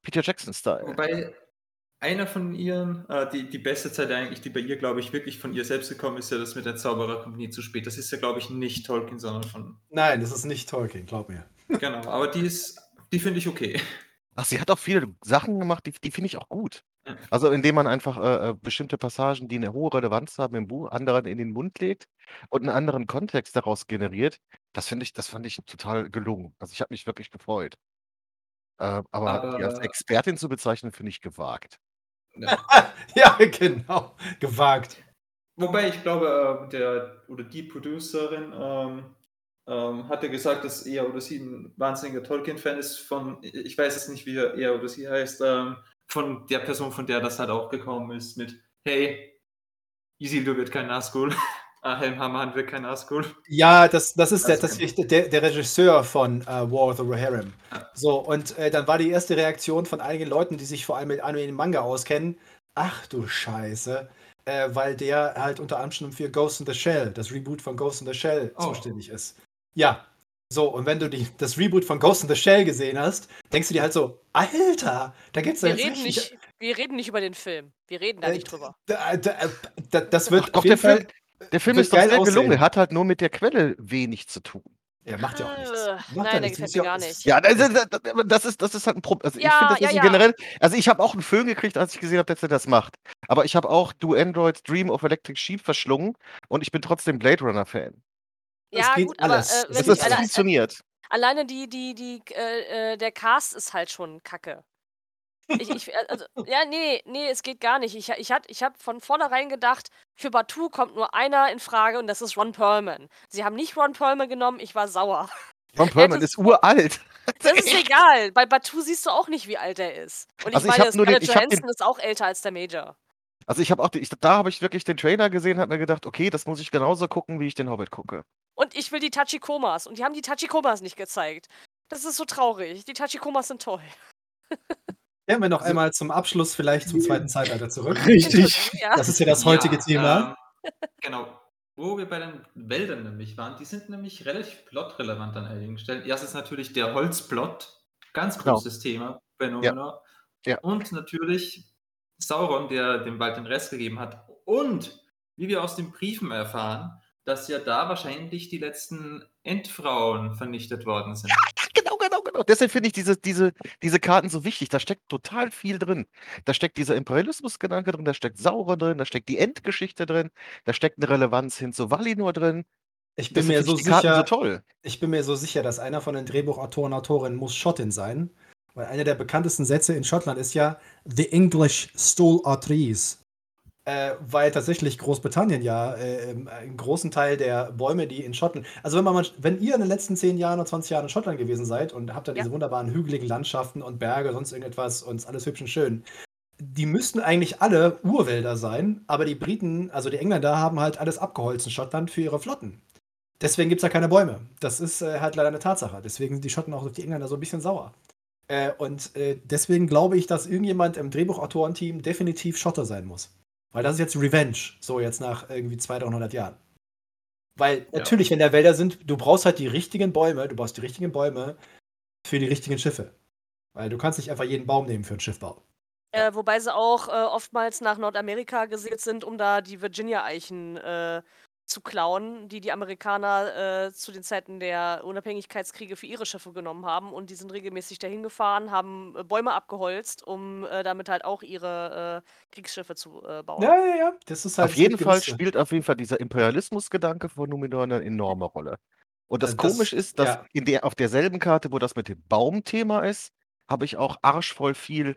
Peter Jackson-Style. Wobei einer von ihren, äh, die, die beste Zeit eigentlich, die bei ihr, glaube ich, wirklich von ihr selbst gekommen ist, ja das mit der Zauberer kommt nie zu spät. Das ist ja, glaube ich, nicht Tolkien, sondern von. Nein, das ist nicht Tolkien, glaub mir. [LAUGHS] Genau, aber die ist, die finde ich okay. Ach, sie hat auch viele Sachen gemacht, die, die finde ich auch gut. Ja. Also indem man einfach äh, äh, bestimmte Passagen, die eine hohe Relevanz haben im Buch, anderen in den Mund legt und einen anderen Kontext daraus generiert. Das finde ich, das fand ich total gelungen. Also ich habe mich wirklich gefreut. Äh, aber die als Aber- Expertin zu bezeichnen, finde ich gewagt. Ja. [LAUGHS] Ja, genau. Gewagt. Wobei ich glaube, äh, der oder die Producerin ähm, ähm, hatte gesagt, dass er oder sie ein wahnsinniger Tolkien-Fan ist von, ich weiß jetzt nicht, wie er oder sie heißt, ähm, von der Person, von der das halt auch gekommen ist, mit Hey, Isildur wird kein Nazgul, [LAUGHS] ah, Helm Hammerhand wird kein Nazgul. Ja, das, das ist der, Also, das ist der, der Regisseur von äh, War of the Rohirrim. Ja. So, und äh, dann war die erste Reaktion von einigen Leuten, die sich vor allem mit Anime und Manga auskennen, ach du Scheiße, äh, weil der halt unter anderem für Ghost in the Shell, das Reboot von Ghost in the Shell, Oh. zuständig ist. Ja, so, und wenn du die, das Reboot von Ghost in the Shell gesehen hast, denkst du dir halt so, Alter, da gibt's ja Wir jetzt reden, nicht, wir reden nicht über den Film. Wir reden da Äh, nicht drüber. Da, da, äh, da, das wird Ach, auf doch, jeden der Fall. Film- Der Film ist doch geil sehr gelungen. aussehen. Er hat halt nur mit der Quelle wenig zu tun. Er macht ja auch nichts. Macht nein, ja der gefällt mir ja- gar nicht. Ja, das, ist, das ist halt ein Problem. Also ich Ja, finde, das ja, ist ja. generell. Also ich habe auch einen Film gekriegt, als ich gesehen habe, dass er das macht. Aber ich habe auch Do Androids Dream of Electric Sheep verschlungen und ich bin trotzdem Blade Runner Fan. Ja, geht gut, aber alles. äh, Es wenn Das ich alle, funktioniert. alleine die, die, die, äh, äh, der Cast ist halt schon kacke. Ich, ich, äh, also, ja, nee, nee, es geht gar nicht. Ich, ich, hat- ich habe von vornherein gedacht, für Batu kommt nur einer in Frage und das ist Ron Perlman. Sie haben nicht Ron Perlman genommen, ich war sauer. Ron Perlman ist uralt. Das ist egal. Bei Batu siehst du auch nicht, wie alt er ist. Und ich Also ich meine, den- Scarlett ich hab den- Johansson ist auch älter als der Major. Also ich habe auch, die- ich, da habe ich wirklich den Trailer gesehen, habe mir gedacht, okay, das muss ich genauso gucken, wie ich den Hobbit gucke. Und ich will die Tachikomas. Und die haben die Tachikomas nicht gezeigt. Das ist so traurig. Die Tachikomas sind toll. [LAUGHS] Kehren wir noch einmal zum Abschluss vielleicht zum zweiten Zeitalter zurück. [LAUGHS] Richtig. Ja. Das ist ja das heutige Ja, Thema. Ähm, genau. Wo wir bei den Wäldern nämlich waren, die sind nämlich relativ plotrelevant an einigen Stellen. Erstens natürlich der Holzplot, ganz Genau. großes Thema, Phänomen. Ja. Und natürlich Sauron, der dem Wald den Rest gegeben hat. Und wie wir aus den Briefen erfahren, dass ja da wahrscheinlich die letzten Endfrauen vernichtet worden sind. Genau, genau, genau. Deshalb finde ich diese, diese, diese Karten so wichtig. Da steckt total viel drin. Da steckt dieser Imperialismusgedanke drin, da steckt Sauron drin, da steckt die Endgeschichte drin, da steckt eine Relevanz hin zu Valinor drin. Ich bin mir so sicher, so toll. ich bin mir so sicher, dass einer von den Drehbuchautoren, Autorinnen muss Schottin sein. Weil einer der bekanntesten Sätze in Schottland ist ja The English stole our trees. Äh, weil tatsächlich Großbritannien ja äh, einen großen Teil der Bäume, die in Schottland. Also wenn man wenn ihr in den letzten 10 Jahren oder 20 Jahren in Schottland gewesen seid und habt da Ja. diese wunderbaren hügeligen Landschaften und Berge, sonst irgendetwas und alles hübsch und schön. Die müssten eigentlich alle Urwälder sein, aber die Briten, also die Engländer, haben halt alles abgeholzt in Schottland für ihre Flotten. Deswegen gibt es da keine Bäume. Das ist äh, halt leider eine Tatsache. Deswegen sind die Schotten auch auf die Engländer so ein bisschen sauer. Äh, und äh, deswegen glaube ich, dass irgendjemand im Drehbuchautorenteam definitiv Schotter sein muss. Weil das ist jetzt Revenge, so jetzt nach irgendwie 200, 300 Jahren. Weil Ja. natürlich, wenn da Wälder sind, du brauchst halt die richtigen Bäume, du brauchst die richtigen Bäume für die richtigen Schiffe. Weil du kannst nicht einfach jeden Baum nehmen für einen Schiffbau. Äh, wobei sie auch äh, oftmals nach Nordamerika gesät sind, um da die Virginia-Eichen äh, zu klauen, die die Amerikaner äh, zu den Zeiten der Unabhängigkeitskriege für ihre Schiffe genommen haben. Und die sind regelmäßig dahin gefahren, haben äh, Bäume abgeholzt, um äh, damit halt auch ihre äh, Kriegsschiffe zu äh, bauen. Ja, ja, ja. Das ist halt Auf jeden Fall Gewisse. spielt auf jeden Fall dieser Imperialismusgedanke von Numenor eine enorme Rolle. Und das Äh, das- Komische ist, dass ja. in der, auf derselben Karte, wo das mit dem Baumthema ist, habe ich auch arschvoll viel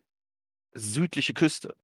südliche Küste.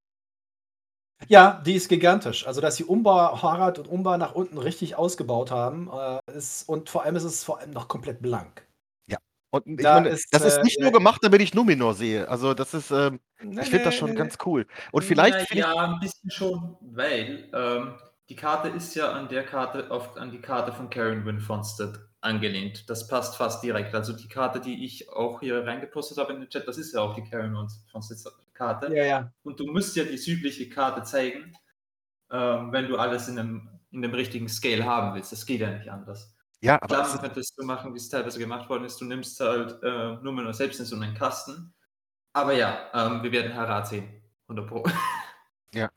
Ja, die ist gigantisch. Also, dass sie Umbau, Harad und Umbau nach unten richtig ausgebaut haben, äh, ist, und vor allem ist es vor allem noch komplett blank. Ja. Und ich Da meine, ist, das ist äh, nicht ja, nur gemacht, damit ich Numenor sehe. Also, das ist, ähm, nee, ich finde das schon nee, ganz cool. Und vielleicht ich, ja, ein bisschen schon, weil ähm, die Karte ist ja an der Karte, auf, an die Karte von Karen Wynn Fonstead angelehnt. Das passt fast direkt. Also die Karte, die ich auch hier reingepostet habe in den Chat, das ist ja auch die Karen Wynn Fonstead Karte. Ja, ja. Und du musst ja die südliche Karte zeigen, ähm, wenn du alles in einem, in dem richtigen Scale haben willst. Das geht ja nicht anders. ja, aber Klar, man könnte es so machen, wie es teilweise gemacht worden ist. Du nimmst halt äh, nur mal selbst in so einen Kasten. Aber ja, ähm, wir werden Harat sehen. 100 Pro. [LAUGHS]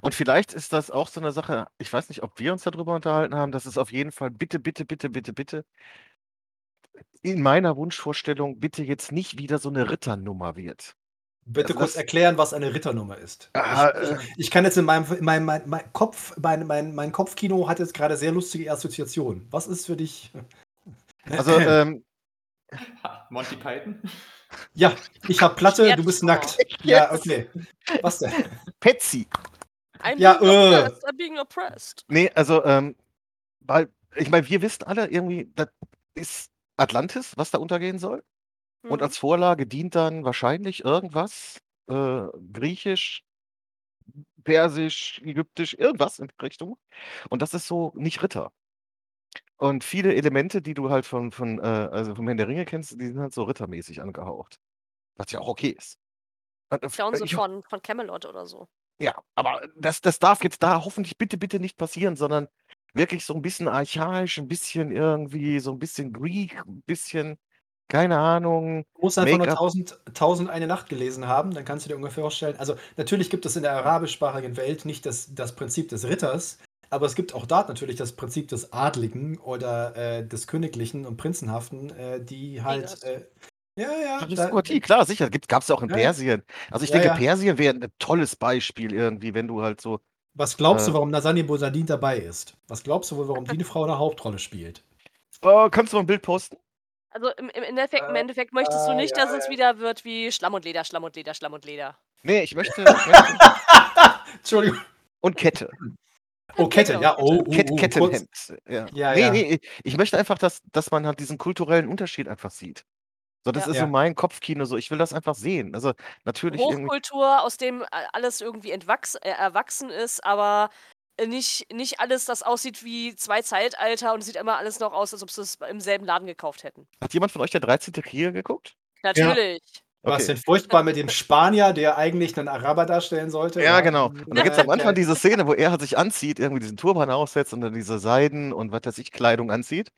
und vielleicht ist das auch so eine Sache, ich weiß nicht, ob wir uns darüber unterhalten haben, dass es auf jeden Fall bitte, bitte, bitte, bitte, bitte in meiner Wunschvorstellung bitte jetzt nicht wieder so eine Ritternummer wird. Bitte Also kurz erklären, was eine Ritternummer ist. Ah, ich, äh. ich, ich kann jetzt in meinem, in meinem mein, mein Kopf, mein, mein, mein Kopfkino hat jetzt gerade sehr lustige Assoziationen. Was ist für dich? [LAUGHS] Also, ähm, [LAUGHS] Monty Python? Ja, ich habe Platte, du bist nackt. Ja, okay. Was denn? Petsy. I'm Ja, being äh. oppressed, I'm being oppressed. Nee, also, ähm, weil, ich meine, wir wissen alle irgendwie, das ist Atlantis, was da untergehen soll. Und Mhm. als Vorlage dient dann wahrscheinlich irgendwas, äh, Griechisch, Persisch, Ägyptisch, irgendwas in die Richtung. Und das ist so nicht Ritter. Und viele Elemente, die du halt von, von äh, also vom Herrn der Ringe kennst, die sind halt so rittermäßig angehaucht. Was ja auch okay ist. Und, äh, Klauen sie von, von Camelot oder so. Ja, aber das, das darf jetzt da hoffentlich bitte, bitte nicht passieren, sondern wirklich so ein bisschen archaisch, ein bisschen irgendwie, so ein bisschen Greek, ein bisschen, keine Ahnung. Du musst einfach nur Make-up. 1000, 1000 eine Nacht gelesen haben, dann kannst du dir ungefähr vorstellen. Also, natürlich gibt es in der arabischsprachigen Welt nicht das, das Prinzip des Ritters, aber es gibt auch dort natürlich das Prinzip des Adligen oder äh, des Königlichen und Prinzenhaften, äh, die halt. Äh, ja, ja. da- Aristokratie, klar, sicher. Gab es ja auch in Ja. Persien. Also ich Ja, denke, ja. Persien wäre ein tolles Beispiel irgendwie, wenn du halt so. Was glaubst Äh. du, warum Nasani Bosadin dabei ist? Was glaubst du wohl, warum die eine Frau eine Hauptrolle spielt? Oh, kannst du mal ein Bild posten? Also im, im, Endeffekt, im Äh, Endeffekt möchtest du äh, nicht, ja, dass es ja. wieder wird wie Schlamm und Leder, Schlamm und Leder, Schlamm und Leder. Nee, ich möchte. Ich möchte [LAUGHS] Entschuldigung. und Kette. Oh, Kette, ja, oh, oh, Kett, oh. Kettenhemd. Ja. Ja, nee, ja. nee, ich- möchte einfach, dass, dass man halt diesen kulturellen Unterschied einfach sieht. So, das Ja. ist so mein Kopfkino, so ich will das einfach sehen. Also natürlich irgendwie. Hochkultur, aus dem alles irgendwie entwachs äh, erwachsen ist, aber nicht, nicht alles, das aussieht wie zwei Zeitalter und es sieht immer alles noch aus, als ob sie es im selben Laden gekauft hätten. Hat jemand von euch der 13. Krieger geguckt? Natürlich. Was Okay. denn furchtbar mit dem Spanier, der eigentlich einen Araber darstellen sollte? Ja, genau. Und da gibt es am Ja, Anfang ja. diese Szene, wo er sich anzieht, irgendwie diesen Turban aufsetzt und dann diese Seiden und was weiß ich, Kleidung anzieht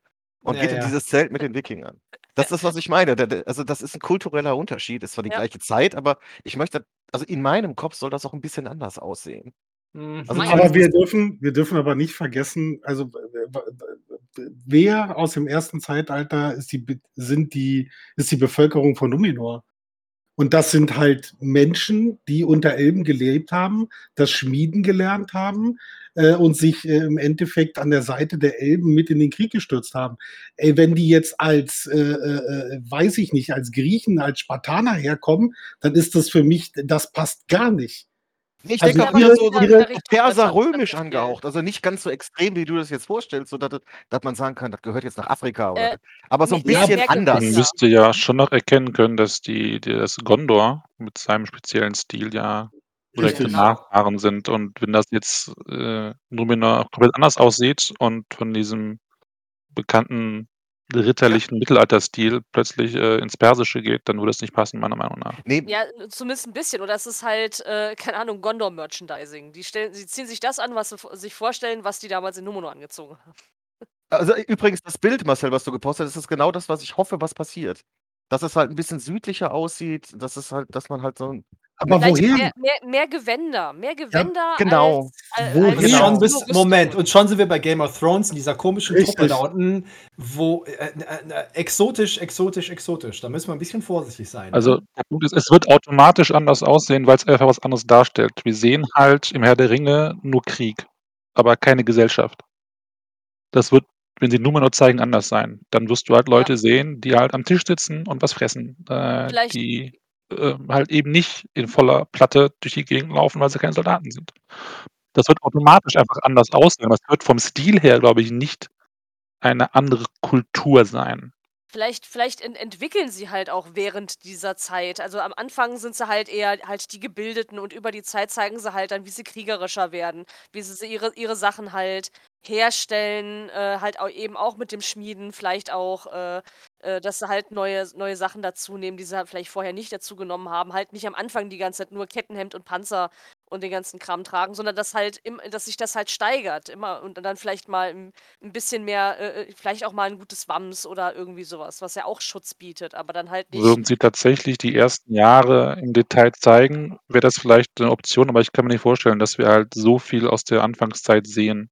und Ja, geht in ja. dieses Zelt mit den Wikingern. Das ist, was ich meine. Also, das ist ein kultureller Unterschied. Ist zwar die Ja. gleiche Zeit, aber ich möchte, also in meinem Kopf soll das auch ein bisschen anders aussehen. Mhm. Also Aber wir dürfen, wir dürfen aber nicht vergessen, also wer aus dem ersten Zeitalter ist die, sind die, ist die Bevölkerung von Numenor? Und das sind halt Menschen, die unter Elben gelebt haben, das Schmieden gelernt haben äh, und sich äh, im Endeffekt an der Seite der Elben mit in den Krieg gestürzt haben. Ey, wenn die jetzt als, äh, äh, weiß ich nicht, als Griechen, als Spartaner herkommen, dann ist das für mich, das passt gar nicht. Nee, Ich Also denke ihre- so, so ihre- perser-römisch angehaucht. Also nicht ganz so extrem, wie du das jetzt vorstellst, so dass, dass man sagen kann, das gehört jetzt nach Afrika. Oder, Äh, aber so ein bisschen mehr anders. Man Ja. müsste ja schon noch erkennen können, dass die, die das Gondor mit seinem speziellen Stil ja direkte. Nachfahren sind. Und wenn das jetzt äh, Numenor komplett anders aussieht und von diesem bekannten ritterlichen Mittelalterstil plötzlich äh, ins Persische geht, dann würde es nicht passen, meiner Meinung nach. Nee, Ja, zumindest ein bisschen. Oder es ist halt, äh, keine Ahnung, Gondor-Merchandising. Die, stellen, sie ziehen sich das an, was sie sich vorstellen, was die damals in Numenor angezogen haben. Also übrigens, das Bild, Marcel, was du gepostet hast, ist genau das, was ich hoffe, was passiert. Dass es halt ein bisschen südlicher aussieht, dass es halt, dass man halt so ein. Aber Vielleicht woher? mehr, mehr, mehr Gewänder. Mehr Gewänder genau. als, als, Woher? als Genau. Bis. Moment, und schon sind wir bei Game of Thrones in dieser komischen Richtig. Truppe da unten, wo äh, äh, äh, exotisch, exotisch, exotisch. Da müssen wir ein bisschen vorsichtig sein. Also der Punkt ist, es wird automatisch anders aussehen, weil es einfach was anderes darstellt. Wir sehen halt im Herr der Ringe nur Krieg, aber keine Gesellschaft. Das wird, wenn sie Numenor zeigen, anders sein. Dann wirst du halt Leute sehen, die halt am Tisch sitzen und was fressen. Äh, Vielleicht- die äh, halt eben nicht in voller Platte durch die Gegend laufen, weil sie keine Soldaten sind. Das wird automatisch einfach anders aussehen. Das wird vom Stil her, glaube ich, nicht eine andere Kultur sein. Vielleicht, vielleicht ent entwickeln sie halt auch während dieser Zeit. Also am Anfang sind sie halt eher halt die Gebildeten und über die Zeit zeigen sie halt dann, wie sie kriegerischer werden, wie sie ihre, ihre Sachen halt herstellen, äh, halt auch eben auch mit dem Schmieden, vielleicht auch, äh, äh, dass sie halt neue, neue Sachen dazu nehmen, die sie halt vielleicht vorher nicht dazu genommen haben. Halt nicht am Anfang die ganze Zeit nur Kettenhemd und Panzer und den ganzen Kram tragen, sondern dass halt im, dass sich das halt steigert immer und dann vielleicht mal ein, ein bisschen mehr, äh, äh, vielleicht auch mal ein gutes Wams oder irgendwie sowas, was ja auch Schutz bietet, aber dann halt nicht. Würden Sie tatsächlich die ersten Jahre im Detail zeigen, wäre das vielleicht eine Option, aber ich kann mir nicht vorstellen, dass wir halt so viel aus der Anfangszeit sehen.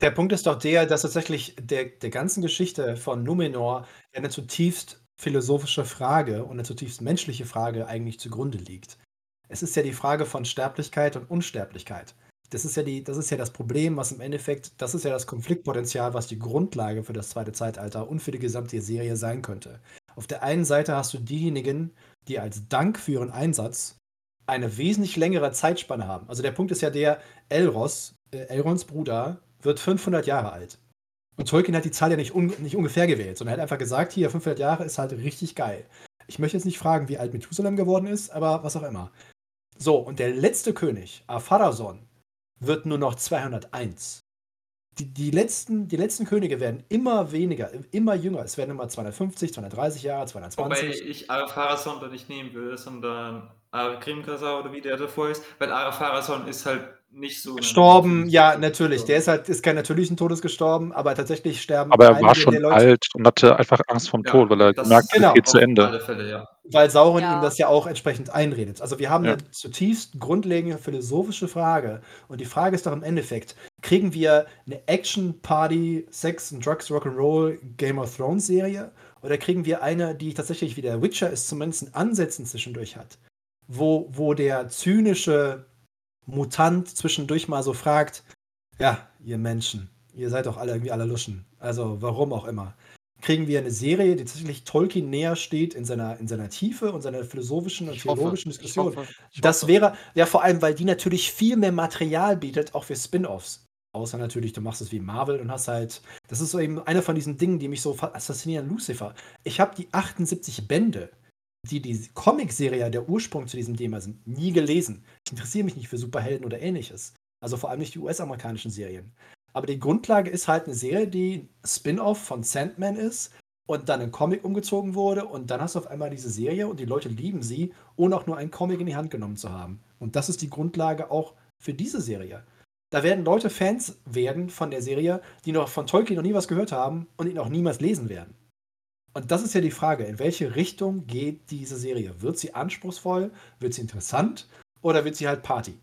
Der Punkt ist doch der, dass tatsächlich der, der ganzen Geschichte von Numenor eine zutiefst philosophische Frage und eine zutiefst menschliche Frage eigentlich zugrunde liegt. Es ist ja die Frage von Sterblichkeit und Unsterblichkeit. Das ist ja, die, das ist ja das Problem, was im Endeffekt, das ist ja das Konfliktpotenzial, was die Grundlage für das zweite Zeitalter und für die gesamte Serie sein könnte. Auf der einen Seite hast du diejenigen, die als Dank für ihren Einsatz eine wesentlich längere Zeitspanne haben. Also der Punkt ist ja der, Elros, äh, Elrons Bruder, wird 500 Jahre alt. Und Tolkien hat die Zahl ja nicht, un nicht ungefähr gewählt, sondern er hat einfach gesagt, hier 500 Jahre ist halt richtig geil. Ich möchte jetzt nicht fragen, wie alt Methusalem geworden ist, aber was auch immer. So, und der letzte König, Apharason, wird nur noch 201. Die, die, letzten, die letzten Könige werden immer weniger, immer jünger. Es werden immer 250, 230 Jahre, 220. Wobei ich Arapharason da nicht nehmen würde, sondern Arakrimkasa oder wie der davor ist, weil Arapharason ist halt nicht so. Gestorben, ja, natürlich. Der ist halt, ist kein natürlichen Todes gestorben, aber tatsächlich sterben. Aber er war schon alt und hatte einfach Angst vom ja, Tod, weil er gemerkt hat, genau, es geht zu Ende. Fälle, ja. Weil Sauron ja. ihm das ja auch entsprechend einredet. Also wir haben ja. eine zutiefst grundlegende philosophische Frage. Und die Frage ist doch im Endeffekt, kriegen wir eine Action-Party, Sex and Drugs, Rock'n'Roll, Game of Thrones Serie? Oder kriegen wir eine, die tatsächlich wie der Witcher es zumindest in Ansätzen zwischendurch hat? Wo, wo der zynische Mutant zwischendurch mal so fragt, ja, ihr Menschen, ihr seid doch alle irgendwie alle Luschen. Also warum auch immer. Kriegen wir eine Serie, die tatsächlich Tolkien näher steht in seiner, in seiner Tiefe und seiner philosophischen und ich theologischen hoffe, Diskussion. Ich hoffe, ich das hoffe. wäre, ja vor allem, weil die natürlich viel mehr Material bietet, auch für Spin-offs. Außer natürlich, du machst es wie Marvel und hast halt. Das ist so eben eine von diesen Dingen, die mich so faszinieren. Lucifer. Ich habe die 78 Bände die die Comicserie der Ursprung zu diesem Thema sind, nie gelesen. Ich interessiere mich nicht für Superhelden oder ähnliches. Also vor allem nicht die US-amerikanischen Serien. Aber die Grundlage ist halt eine Serie, die Spin-off von Sandman ist und dann in Comic umgezogen wurde und dann hast du auf einmal diese Serie und die Leute lieben sie, ohne auch nur einen Comic in die Hand genommen zu haben. Und das ist die Grundlage auch für diese Serie. Da werden Leute Fans werden von der Serie, die noch von Tolkien noch nie was gehört haben und ihn auch niemals lesen werden. Und das ist ja die Frage, in welche Richtung geht diese Serie? Wird sie anspruchsvoll? Wird sie interessant? Oder wird sie halt Party?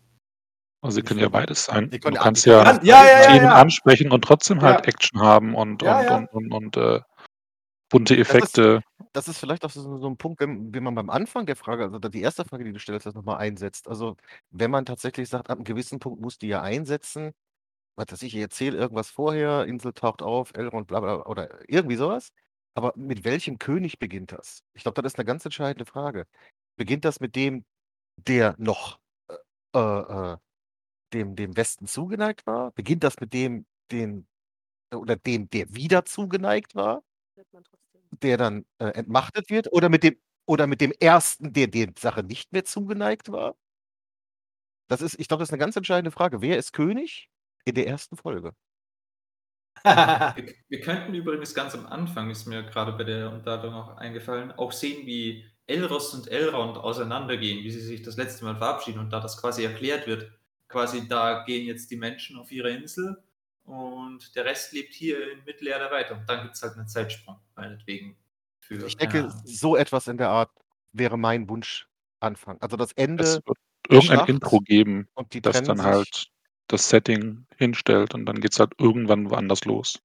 Also sie können ja beides sein. Du kannst ja, ja, ja, ja Themen ansprechen und trotzdem halt Action haben und, und, und, und, und äh, bunte Effekte. Das ist, das ist, vielleicht auch so, so ein Punkt, wenn, wenn, man beim Anfang der Frage, also die erste Frage, die du stellst, das nochmal einsetzt. Also wenn man tatsächlich sagt, ab einem gewissen Punkt muss die ja einsetzen, was weiß ich, ich erzähle irgendwas vorher, Insel taucht auf, Elrond, bla bla, oder irgendwie sowas. Aber mit welchem König beginnt das? Ich glaube, das ist eine ganz entscheidende Frage. Beginnt das mit dem, der noch äh, äh, dem, dem Westen zugeneigt war? Beginnt das mit dem, den, oder dem, der wieder zugeneigt war, der dann äh, entmachtet wird? Oder mit dem, oder mit dem ersten, der der Sache nicht mehr zugeneigt war? Das ist, ich glaube, das ist eine ganz entscheidende Frage. Wer ist König in der ersten Folge? [LAUGHS] wir, wir, könnten übrigens ganz am Anfang, ist mir gerade bei der Unterhaltung auch eingefallen, auch sehen, wie Elros und Elrond auseinandergehen, wie sie sich das letzte Mal verabschieden und da das quasi erklärt wird. Quasi, da gehen jetzt die Menschen auf ihre Insel und der Rest lebt hier in Mittelerde weiter. Und dann gibt es halt einen Zeitsprung, meinetwegen. Für, ich denke, ja. so etwas in der Art wäre mein Wunsch Anfang. Also das Ende. Es wird irgendein Intro geben, das dann halt das Setting hinstellt und dann geht es halt irgendwann woanders los.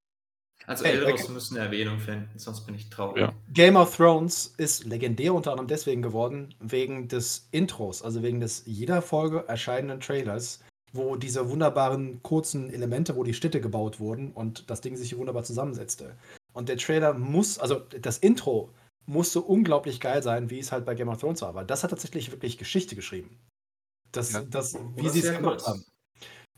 Also Elros hey, müssen eine Erwähnung finden, sonst bin ich traurig. Ja. Game of Thrones ist legendär unter anderem deswegen geworden, wegen des Intros, also wegen des jeder Folge erscheinenden Trailers, wo diese wunderbaren kurzen Elemente, wo die Städte gebaut wurden und das Ding sich hier wunderbar zusammensetzte. Und der Trailer muss, also das Intro musste unglaublich geil sein, wie es halt bei Game of Thrones war. Aber das hat tatsächlich wirklich Geschichte geschrieben. Das, Ja. das, wie sie es gemacht haben.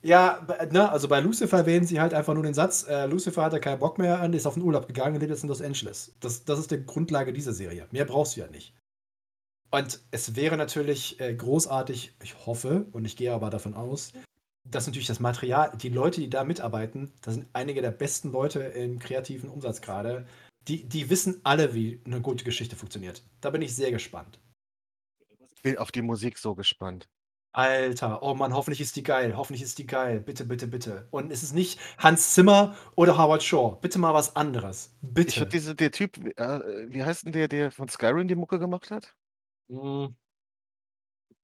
Ja, ne, also bei Lucifer erwähnen sie halt einfach nur den Satz, äh, Lucifer hatte keinen Bock mehr und ist auf den Urlaub gegangen und lebt jetzt in Los Angeles. Das, das ist die Grundlage dieser Serie. Mehr brauchst du ja nicht. Und es wäre natürlich äh, großartig, ich hoffe und ich gehe aber davon aus, dass natürlich das Material, die Leute, die da mitarbeiten, das sind einige der besten Leute im kreativen Umsatz gerade, die, die wissen alle, wie eine gute Geschichte funktioniert. Da bin ich sehr gespannt. Ich bin auf die Musik so gespannt. Alter, oh Mann, hoffentlich ist die geil. Hoffentlich ist die geil. Bitte, bitte, bitte. Und es ist nicht Hans Zimmer oder Howard Shaw. Bitte mal was anderes. Ich Bitte. hab diese, der Typ, äh, wie heißt denn der, der von Skyrim die Mucke gemacht hat? Mm.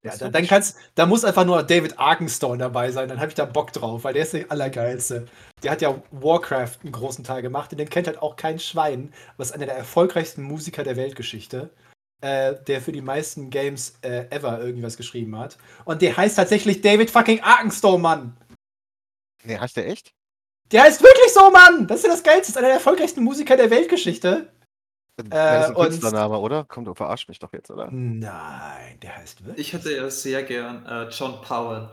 Ja, Das da, dann kannst, da muss einfach nur David Arkenstone dabei sein, dann habe ich da Bock drauf, weil der ist der Allergeilste. Der hat ja Warcraft einen großen Teil gemacht und den kennt halt auch kein Schwein, aber ist einer der erfolgreichsten Musiker der Weltgeschichte, äh, der für die meisten Games äh, ever irgendwas geschrieben hat. Und der heißt tatsächlich David fucking Arkenstone, Mann! Nee, heißt der echt? Der heißt wirklich so, Mann! Das ist ja das Geilste, ist einer der erfolgreichsten Musiker der Weltgeschichte. Äh, das ist ein und- Künstlername, oder? Komm, du verarsch mich doch jetzt, oder? Nein, der heißt wirklich. Ich hätte ja sehr gern äh, John Powell.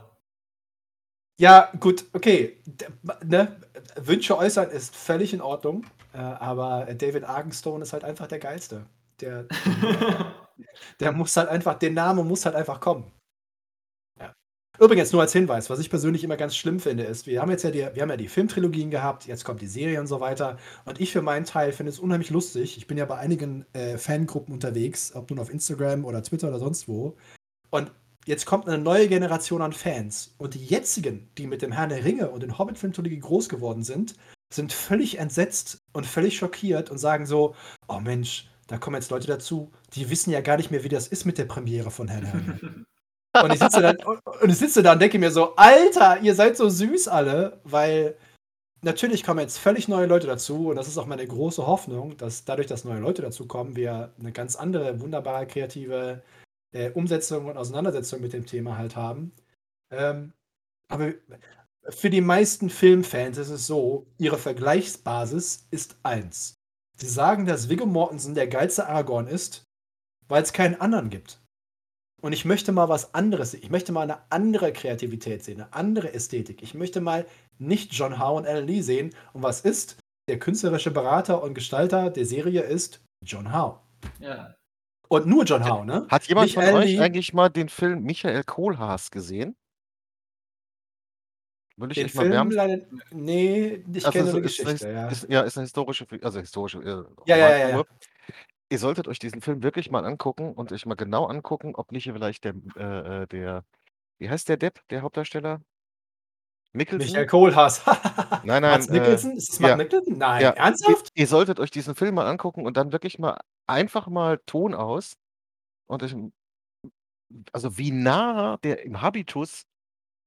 Ja, gut, okay. D ne? Wünsche äußern ist völlig in Ordnung, äh, aber David Arkenstone ist halt einfach der Geilste. Der, [LAUGHS] der muss halt einfach, der Name muss halt einfach kommen. Ja. Übrigens, nur als Hinweis, was ich persönlich immer ganz schlimm finde, ist, wir haben jetzt ja die, wir haben ja die Filmtrilogien gehabt, jetzt kommt die Serie und so weiter. Und ich für meinen Teil finde es unheimlich lustig. Ich bin ja bei einigen äh, Fangruppen unterwegs, ob nun auf Instagram oder Twitter oder sonst wo. Und jetzt kommt eine neue Generation an Fans. Und die jetzigen, die mit dem Herrn der Ringe und den Hobbit-Filmtrilogie groß geworden sind, sind völlig entsetzt und völlig schockiert und sagen so: Oh Mensch, da kommen jetzt Leute dazu, die wissen ja gar nicht mehr, wie das ist mit der Premiere von Herrn Ringe. [LAUGHS] Und ich sitze dann, und ich sitze da und denke mir so, Alter, ihr seid so süß alle, weil natürlich kommen jetzt völlig neue Leute dazu und das ist auch meine große Hoffnung, dass dadurch, dass neue Leute dazu kommen, wir eine ganz andere, wunderbare, kreative äh, Umsetzung und Auseinandersetzung mit dem Thema halt haben. Ähm, aber für die meisten Filmfans ist es so, ihre Vergleichsbasis ist eins. Sie sagen, dass Viggo Mortensen der geilste Aragorn ist, weil es keinen anderen gibt. Und ich möchte mal was anderes sehen. Ich möchte mal eine andere Kreativität sehen, eine andere Ästhetik. Ich möchte mal nicht John Howe und Alan Lee sehen. Und was ist? Der künstlerische Berater und Gestalter der Serie ist John Howe. ja. Und nur John Howe, ne? Hat jemand Nicht von Alan euch Lee. eigentlich mal den Film Michael Kohlhaas gesehen? Würde ich Den euch mal Film leider. Nee, ich Also kenne es nur die ist, eine, Geschichte, ja. ist, ja, ist eine historische, Fi- also historische. Äh, Ja, ja, ja, Romanfigur. ja. Ihr solltet euch diesen Film wirklich mal angucken und euch mal genau angucken, ob nicht vielleicht der, äh, äh, der, wie heißt der Depp, der Hauptdarsteller? Michael Kohlhaas. [LAUGHS] Nein, nein, Mats äh, Mikkelsen? Ist es Matt ja. Mikkelsen? Nein, Ja, ernsthaft? Ihr solltet euch diesen Film mal angucken und dann wirklich mal einfach mal Ton aus und euch, also wie nah der im Habitus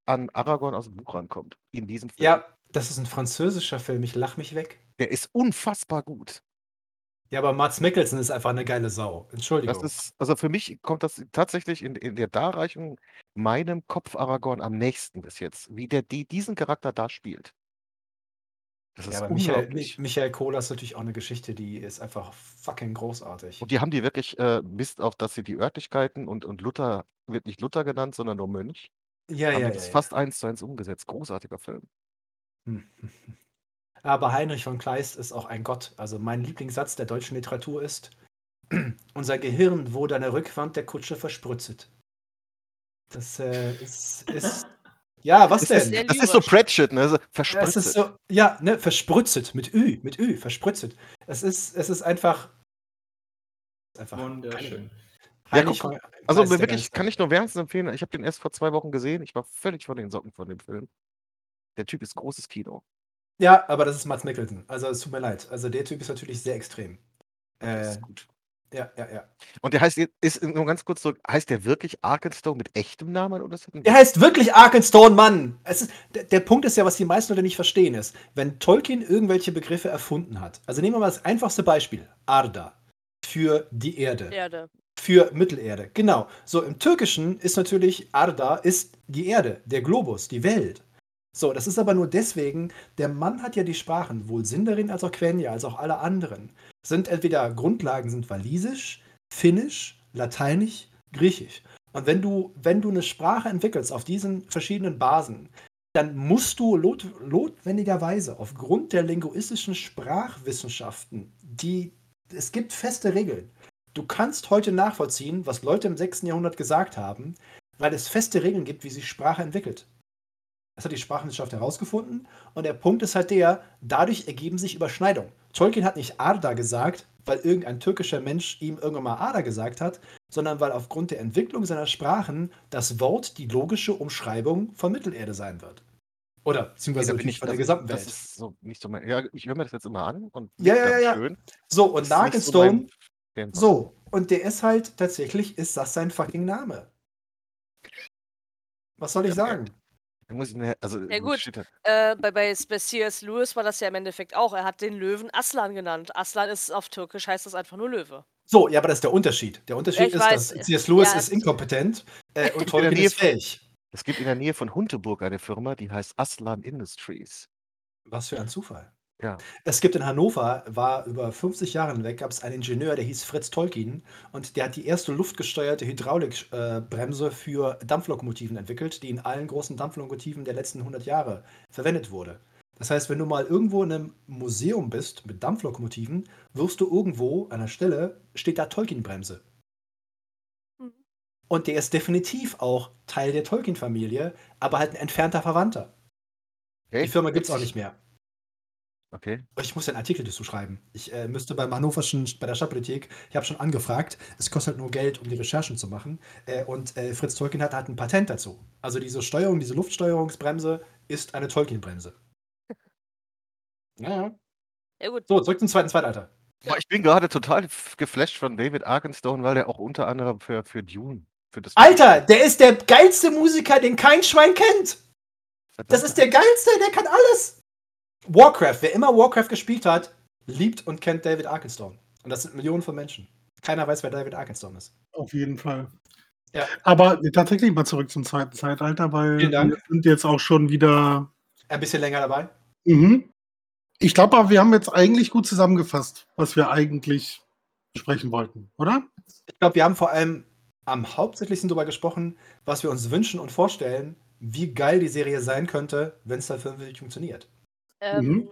an Aragorn aus dem Buch rankommt in diesem Film. Ja, das ist ein französischer Film. Ich lach mich weg. Der ist unfassbar gut. Ja, aber Mats Mikkelsen ist einfach eine geile Sau. Entschuldigung. Das ist, also für mich kommt das tatsächlich in, in der Darreichung meinem Kopf Aragorn am nächsten bis jetzt, wie der die, diesen Charakter da spielt. Das ist ja, aber Michael, Michael Kohler ist natürlich auch eine Geschichte, die ist einfach fucking großartig. Und die haben die wirklich, äh, bis auf, dass sie die Örtlichkeiten und, und Luther, wird nicht Luther genannt, sondern nur Mönch, Ja, haben ja, die das ja. fast eins zu eins umgesetzt. Großartiger Film. Hm. [LAUGHS] Aber Heinrich von Kleist ist auch ein Gott. Also mein Lieblingssatz der deutschen Literatur ist: [CLEARS THROAT] Unser Gehirn wurde an der Rückwand der Kutsche verspritzet. Das äh, ist, ist. [LAUGHS] Ja, was Das denn? ist, das ist so. Pratchett, ne? So Ja, ist so, ja, ne, verspritzet, mit Ü, mit Ü, verspritzet. Es ist, es ist einfach. einfach Wunderschön. Heinrich guck Also der wirklich, kann ich nur wärmstens empfehlen. Ich habe den erst vor zwei Wochen gesehen. Ich war völlig von den Socken von dem Film. Der Typ ist großes Kino. Ja, aber das ist Mats Mikkelsen. Also es tut mir leid. Also der Typ ist natürlich sehr extrem. Das Äh, ist gut. ja, ja, ja. Und der heißt, jetzt- ist nur ganz kurz zurück, heißt der wirklich Arkenstone mit echtem Namen oder das Der heißt wirklich Arkenstone, Mann. Es ist, der, der Punkt ist ja, was die meisten Leute nicht verstehen, ist, wenn Tolkien irgendwelche Begriffe erfunden hat. Also nehmen wir mal das einfachste Beispiel. Arda. Für die Erde. Erde. Für Mittelerde. Genau. So, im Türkischen ist natürlich Arda ist die Erde, der Globus, die Welt. So, das ist aber nur deswegen, der Mann hat ja die Sprachen, wohl Sindarin als auch Quenya, als auch alle anderen, sind entweder Grundlagen sind Walisisch, Finnisch, Lateinisch, Griechisch. Und wenn du, wenn du eine Sprache entwickelst auf diesen verschiedenen Basen, dann musst du lot, notwendigerweise aufgrund der linguistischen Sprachwissenschaften, die es gibt feste Regeln. Du kannst heute nachvollziehen, was Leute im 6. Jahrhundert gesagt haben, weil es feste Regeln gibt, wie sich Sprache entwickelt. Das hat die Sprachwissenschaft herausgefunden. Und der Punkt ist halt der, dadurch ergeben sich Überschneidungen. Tolkien hat nicht Arda gesagt, weil irgendein türkischer Mensch ihm irgendwann mal Arda gesagt hat, sondern weil aufgrund der Entwicklung seiner Sprachen das Wort die logische Umschreibung von Mittelerde sein wird. Oder beziehungsweise natürlich ich, von der das, gesamten das Welt. ist so nicht so mein. Ja, ich höre mir das jetzt immer an und Ja, ja, ja, schön. So, und Das nicht so mein Sternfach. so, und der ist halt tatsächlich, ist das sein fucking Name. Was soll ich Ja, sagen? Da muss ich mir, also Ja, gut. Äh, bei, bei, bei C.S. Lewis war das ja im Endeffekt auch. Er hat den Löwen Aslan genannt. Aslan ist auf Türkisch, heißt das einfach nur Löwe. So, ja, aber das ist der Unterschied. Der Unterschied ich ist, weiß, dass C.S. Lewis ja, ist inkompetent äh, [LAUGHS] und Tolkien ist fähig. Es gibt in der Nähe von Hunteburg eine Firma, die heißt Aslan Industries. Was für ein Zufall. Ja. Es gibt in Hannover, war über 50 Jahre hinweg, gab es einen Ingenieur, der hieß Fritz Tolkien und der hat die erste luftgesteuerte Hydraulikbremse für Dampflokomotiven entwickelt, die in allen großen Dampflokomotiven der letzten 100 Jahre verwendet wurde. Das heißt, wenn du mal irgendwo in einem Museum bist mit Dampflokomotiven, wirst du irgendwo an der Stelle, steht da Tolkien-Bremse. Mhm. Und der ist definitiv auch Teil der Tolkien-Familie, aber halt ein entfernter Verwandter. Okay? Die Firma gibt es auch nicht mehr. Okay. Ich muss ja einen Artikel dazu schreiben. Ich äh, müsste beim Hannoverschen, bei der Stadtbibliothek, ich habe schon angefragt, es kostet halt nur Geld, um die Recherchen zu machen. Äh, und äh, Fritz Tolkien hat, hat ein Patent dazu. Also diese Steuerung, diese Luftsteuerungsbremse ist eine Tolkien-Bremse. [LAUGHS] Ja, ja. Ja, gut. So, zurück zum zweiten Zeitalter. Boah, ich bin gerade total geflasht von David Arkenstone, weil der auch unter anderem für, für Dune, für das Alter, der ist der geilste Musiker, den kein Schwein kennt. Das ist der geilste, der kann alles. Warcraft, wer immer Warcraft gespielt hat, liebt und kennt David Arkenstone. Und das sind Millionen von Menschen. Keiner weiß, wer David Arkenstone ist. Auf jeden Fall. Ja. Aber tatsächlich mal zurück zum zweiten Zeitalter, weil wir sind jetzt auch schon wieder. Ein bisschen länger dabei. Mhm. Ich glaube aber, wir haben jetzt eigentlich gut zusammengefasst, was wir eigentlich besprechen wollten, oder? Ich glaube, wir haben vor allem am hauptsächlichsten darüber gesprochen, was wir uns wünschen und vorstellen, wie geil die Serie sein könnte, wenn es dann wirklich funktioniert. Ähm, Mhm.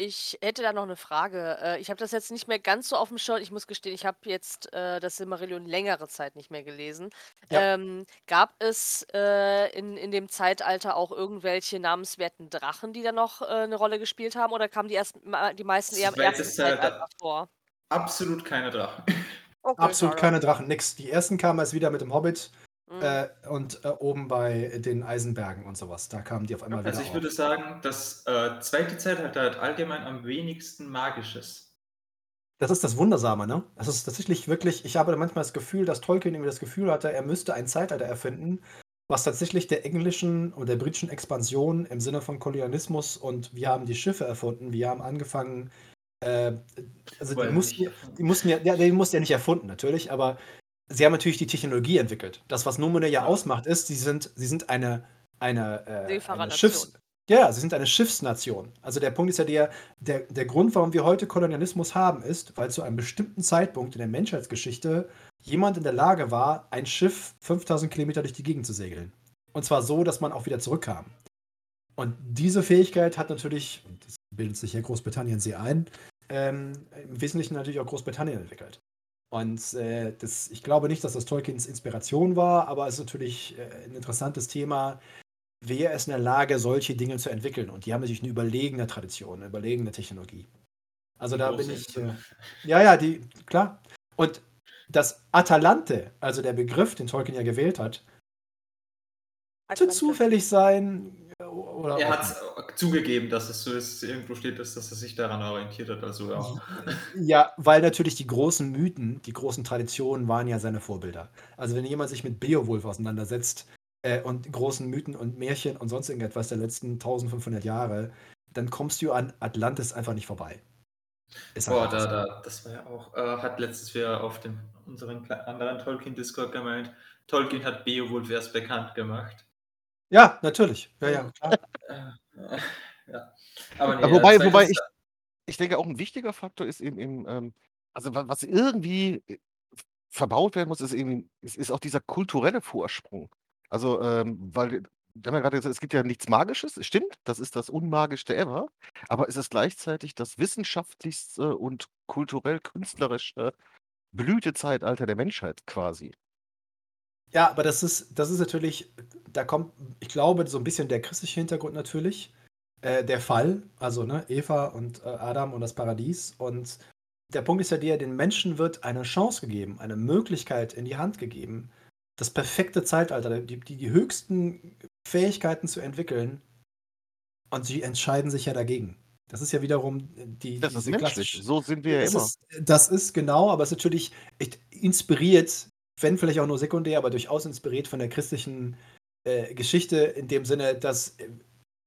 Ich hätte da noch eine Frage. Äh, ich habe das jetzt nicht mehr ganz so auf dem Schirm. Ich muss gestehen, ich habe jetzt äh, das Silmarillion längere Zeit nicht mehr gelesen. Ja. Ähm, gab es äh, in, in dem Zeitalter auch irgendwelche namenswerten Drachen, die da noch äh, eine Rolle gespielt haben? Oder kamen die, erst, die meisten eher im ersten Zeitalter. Zeitalter vor? Absolut keine Drachen. Okay, Absolut [LAUGHS] keine Drachen, nix. Die ersten kamen erst wieder mit dem Hobbit Mhm. äh, und äh, oben bei den Eisenbergen und sowas. Da kamen die auf einmal Also wieder ich würde auf. sagen, das äh, zweite Zeitalter hat allgemein am wenigsten Magisches. Das ist das Wundersame, ne? Das ist tatsächlich wirklich, ich habe manchmal das Gefühl, dass Tolkien irgendwie das Gefühl hatte, er müsste ein Zeitalter erfinden, was tatsächlich der englischen und der britischen Expansion im Sinne von Kolonialismus und wir haben die Schiffe erfunden, wir haben angefangen, äh, also die mussten, die mussten ja, ja, die mussten ja nicht erfunden, natürlich, aber sie haben natürlich die Technologie entwickelt. Das, was Numene ja ausmacht, ist, sie sind, sie sind eine, eine, äh, eine. Schiffs... Ja, sie sind eine Schiffsnation. Also der Punkt ist ja der, der, der Grund, warum wir heute Kolonialismus haben, ist, weil zu einem bestimmten Zeitpunkt in der Menschheitsgeschichte jemand in der Lage war, ein Schiff 5000 Kilometer durch die Gegend zu segeln. Und zwar so, dass man auch wieder zurückkam. Und diese Fähigkeit hat natürlich, und das bildet sich ja Großbritannien sehr ein, ähm, im Wesentlichen natürlich auch Großbritannien entwickelt. Und äh, das, ich glaube nicht, dass das Tolkiens Inspiration war, aber es ist natürlich äh, ein interessantes Thema. Wer ist in der Lage, solche Dinge zu entwickeln? Und die haben natürlich eine überlegene Tradition, eine überlegene Technologie. Also da bin ich. Äh, ja, ja, die, klar. Und das Atalante, also der Begriff, den Tolkien ja gewählt hat, könnte zufällig sein. Äh, Oder Er hat zugegeben, dass es so ist, irgendwo steht, dass, dass er sich daran orientiert hat. Also ja. Ja, weil natürlich die großen Mythen, die großen Traditionen waren ja seine Vorbilder. Also wenn jemand sich mit Beowulf auseinandersetzt äh, und großen Mythen und Märchen und sonst irgendetwas der letzten 1500 Jahre, dann kommst du an Atlantis einfach nicht vorbei. Ist Boah, da, da, das war ja auch, äh, hat letztes Jahr auf dem, unseren anderen Tolkien-Discord gemeint, Tolkien hat Beowulf erst bekannt gemacht. Ja, natürlich. Ja, ja, klar. Äh, ja. Aber nee, wobei, äh, wobei ich, ich denke, auch ein wichtiger Faktor ist eben, eben ähm, also wa- was irgendwie äh, verbaut werden muss, ist eben, ist, ist auch dieser kulturelle Vorsprung. Also, ähm, weil, wir haben ja gerade gesagt, es gibt ja nichts Magisches, es stimmt, das ist das Unmagischste ever, aber es ist gleichzeitig das wissenschaftlichste und kulturell-künstlerischste Blütezeitalter der Menschheit quasi. Ja, aber das ist, das ist natürlich, da kommt, ich glaube, so ein bisschen der christliche Hintergrund natürlich. Äh, der Fall, also ne, Eva und äh, Adam und das Paradies. Und der Punkt ist ja der, den Menschen wird eine Chance gegeben, eine Möglichkeit in die Hand gegeben, das perfekte Zeitalter, die, die, die höchsten Fähigkeiten zu entwickeln. Und sie entscheiden sich ja dagegen. Das ist ja wiederum die. Das ist menschlich, klassische- so sind wir ja immer. ist, das ist genau, aber es ist natürlich inspiriert, wenn vielleicht auch nur sekundär, aber durchaus inspiriert von der christlichen äh, Geschichte in dem Sinne, dass äh,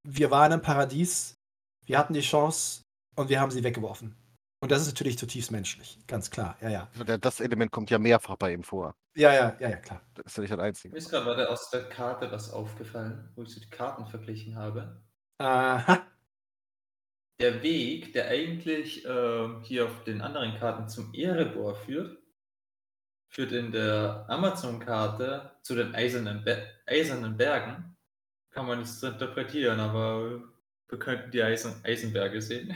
wir waren im Paradies, wir hatten die Chance und wir haben sie weggeworfen. Und das ist natürlich zutiefst menschlich, ganz klar. Ja, ja. Das Element kommt ja mehrfach bei ihm vor. Ja, ja, ja, ja, klar. Das ist ja nicht das Einzige. Mir ist gerade aus der Karte was aufgefallen, wo ich so die Karten verglichen habe. Aha. Der Weg, der eigentlich ähm, hier auf den anderen Karten zum Erebor führt, führt in der Amazon-Karte zu den eisernen, Be eisernen Bergen. Kann man nicht so interpretieren, aber wir könnten die Eisen Eisenberge sehen.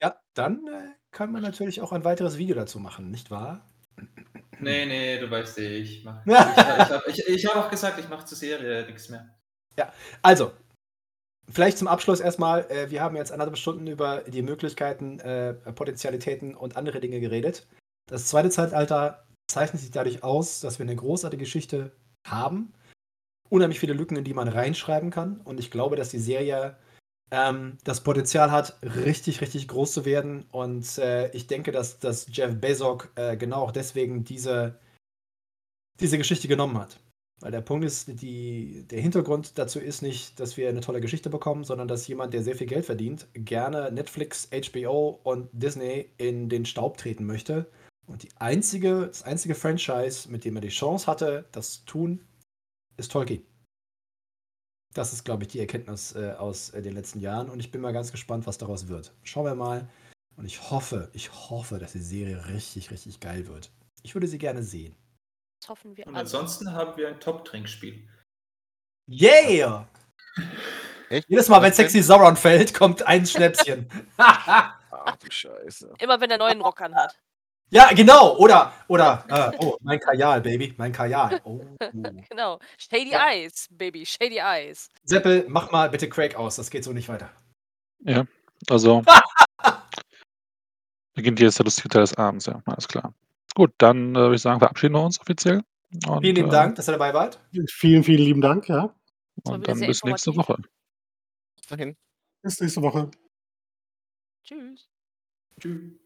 Ja, dann äh, kann man natürlich auch ein weiteres Video dazu machen, nicht wahr? Nee, nee, du weißt eh, ich mach. [LAUGHS] Ich, ich habe ich, ich hab auch gesagt, ich mache zur Serie nichts mehr. Also, vielleicht zum Abschluss erstmal, äh, wir haben jetzt anderthalb Stunden über die Möglichkeiten, äh, Potenzialitäten und andere Dinge geredet. Das zweite Zeitalter zeichnet sich dadurch aus, dass wir eine großartige Geschichte haben. Unheimlich viele Lücken, in die man reinschreiben kann. Und ich glaube, dass die Serie ähm, das Potenzial hat, richtig, richtig groß zu werden. Und äh, ich denke, dass, dass Jeff Bezos äh, genau auch deswegen diese, diese Geschichte genommen hat. Weil der Punkt ist, die, der Hintergrund dazu ist nicht, dass wir eine tolle Geschichte bekommen, sondern dass jemand, der sehr viel Geld verdient, gerne Netflix, HBO und Disney in den Staub treten möchte. Und die einzige, das einzige Franchise, mit dem er die Chance hatte, das zu tun, ist Tolkien. Das ist, glaube ich, die Erkenntnis äh, aus äh, den letzten Jahren. Und ich bin mal ganz gespannt, was daraus wird. Schauen wir mal. Und ich hoffe, ich hoffe, dass die Serie richtig, richtig geil wird. Ich würde sie gerne sehen. Das hoffen wir Und alle. ansonsten haben wir ein Top-Trinkspiel. Yeah! Echt? Jedes Mal, wenn? Sexy Sauron fällt, kommt ein Schnäpschen. [LAUGHS] Ach du Scheiße. Immer wenn der neuen Rock anhat. Ja, genau. Oder, oder, äh, oh, mein Kajal, Baby, mein Kajal. Oh. [LAUGHS] Genau. Shady Ja. Eyes, Baby, Shady Eyes. Seppel, mach mal bitte Craig aus. Das geht so nicht weiter. Also [LAUGHS] beginnt jetzt der lustige Teil des Abends, ja, alles klar. Gut, dann äh, würde ich sagen, verabschieden wir uns offiziell. Und, Vielen lieben äh, Dank, dass ihr dabei wart. Vielen, vielen lieben Dank, ja. Und dann bis nächste. Woche. Bis dahin. Bis nächste Woche. Tschüss. Tschüss.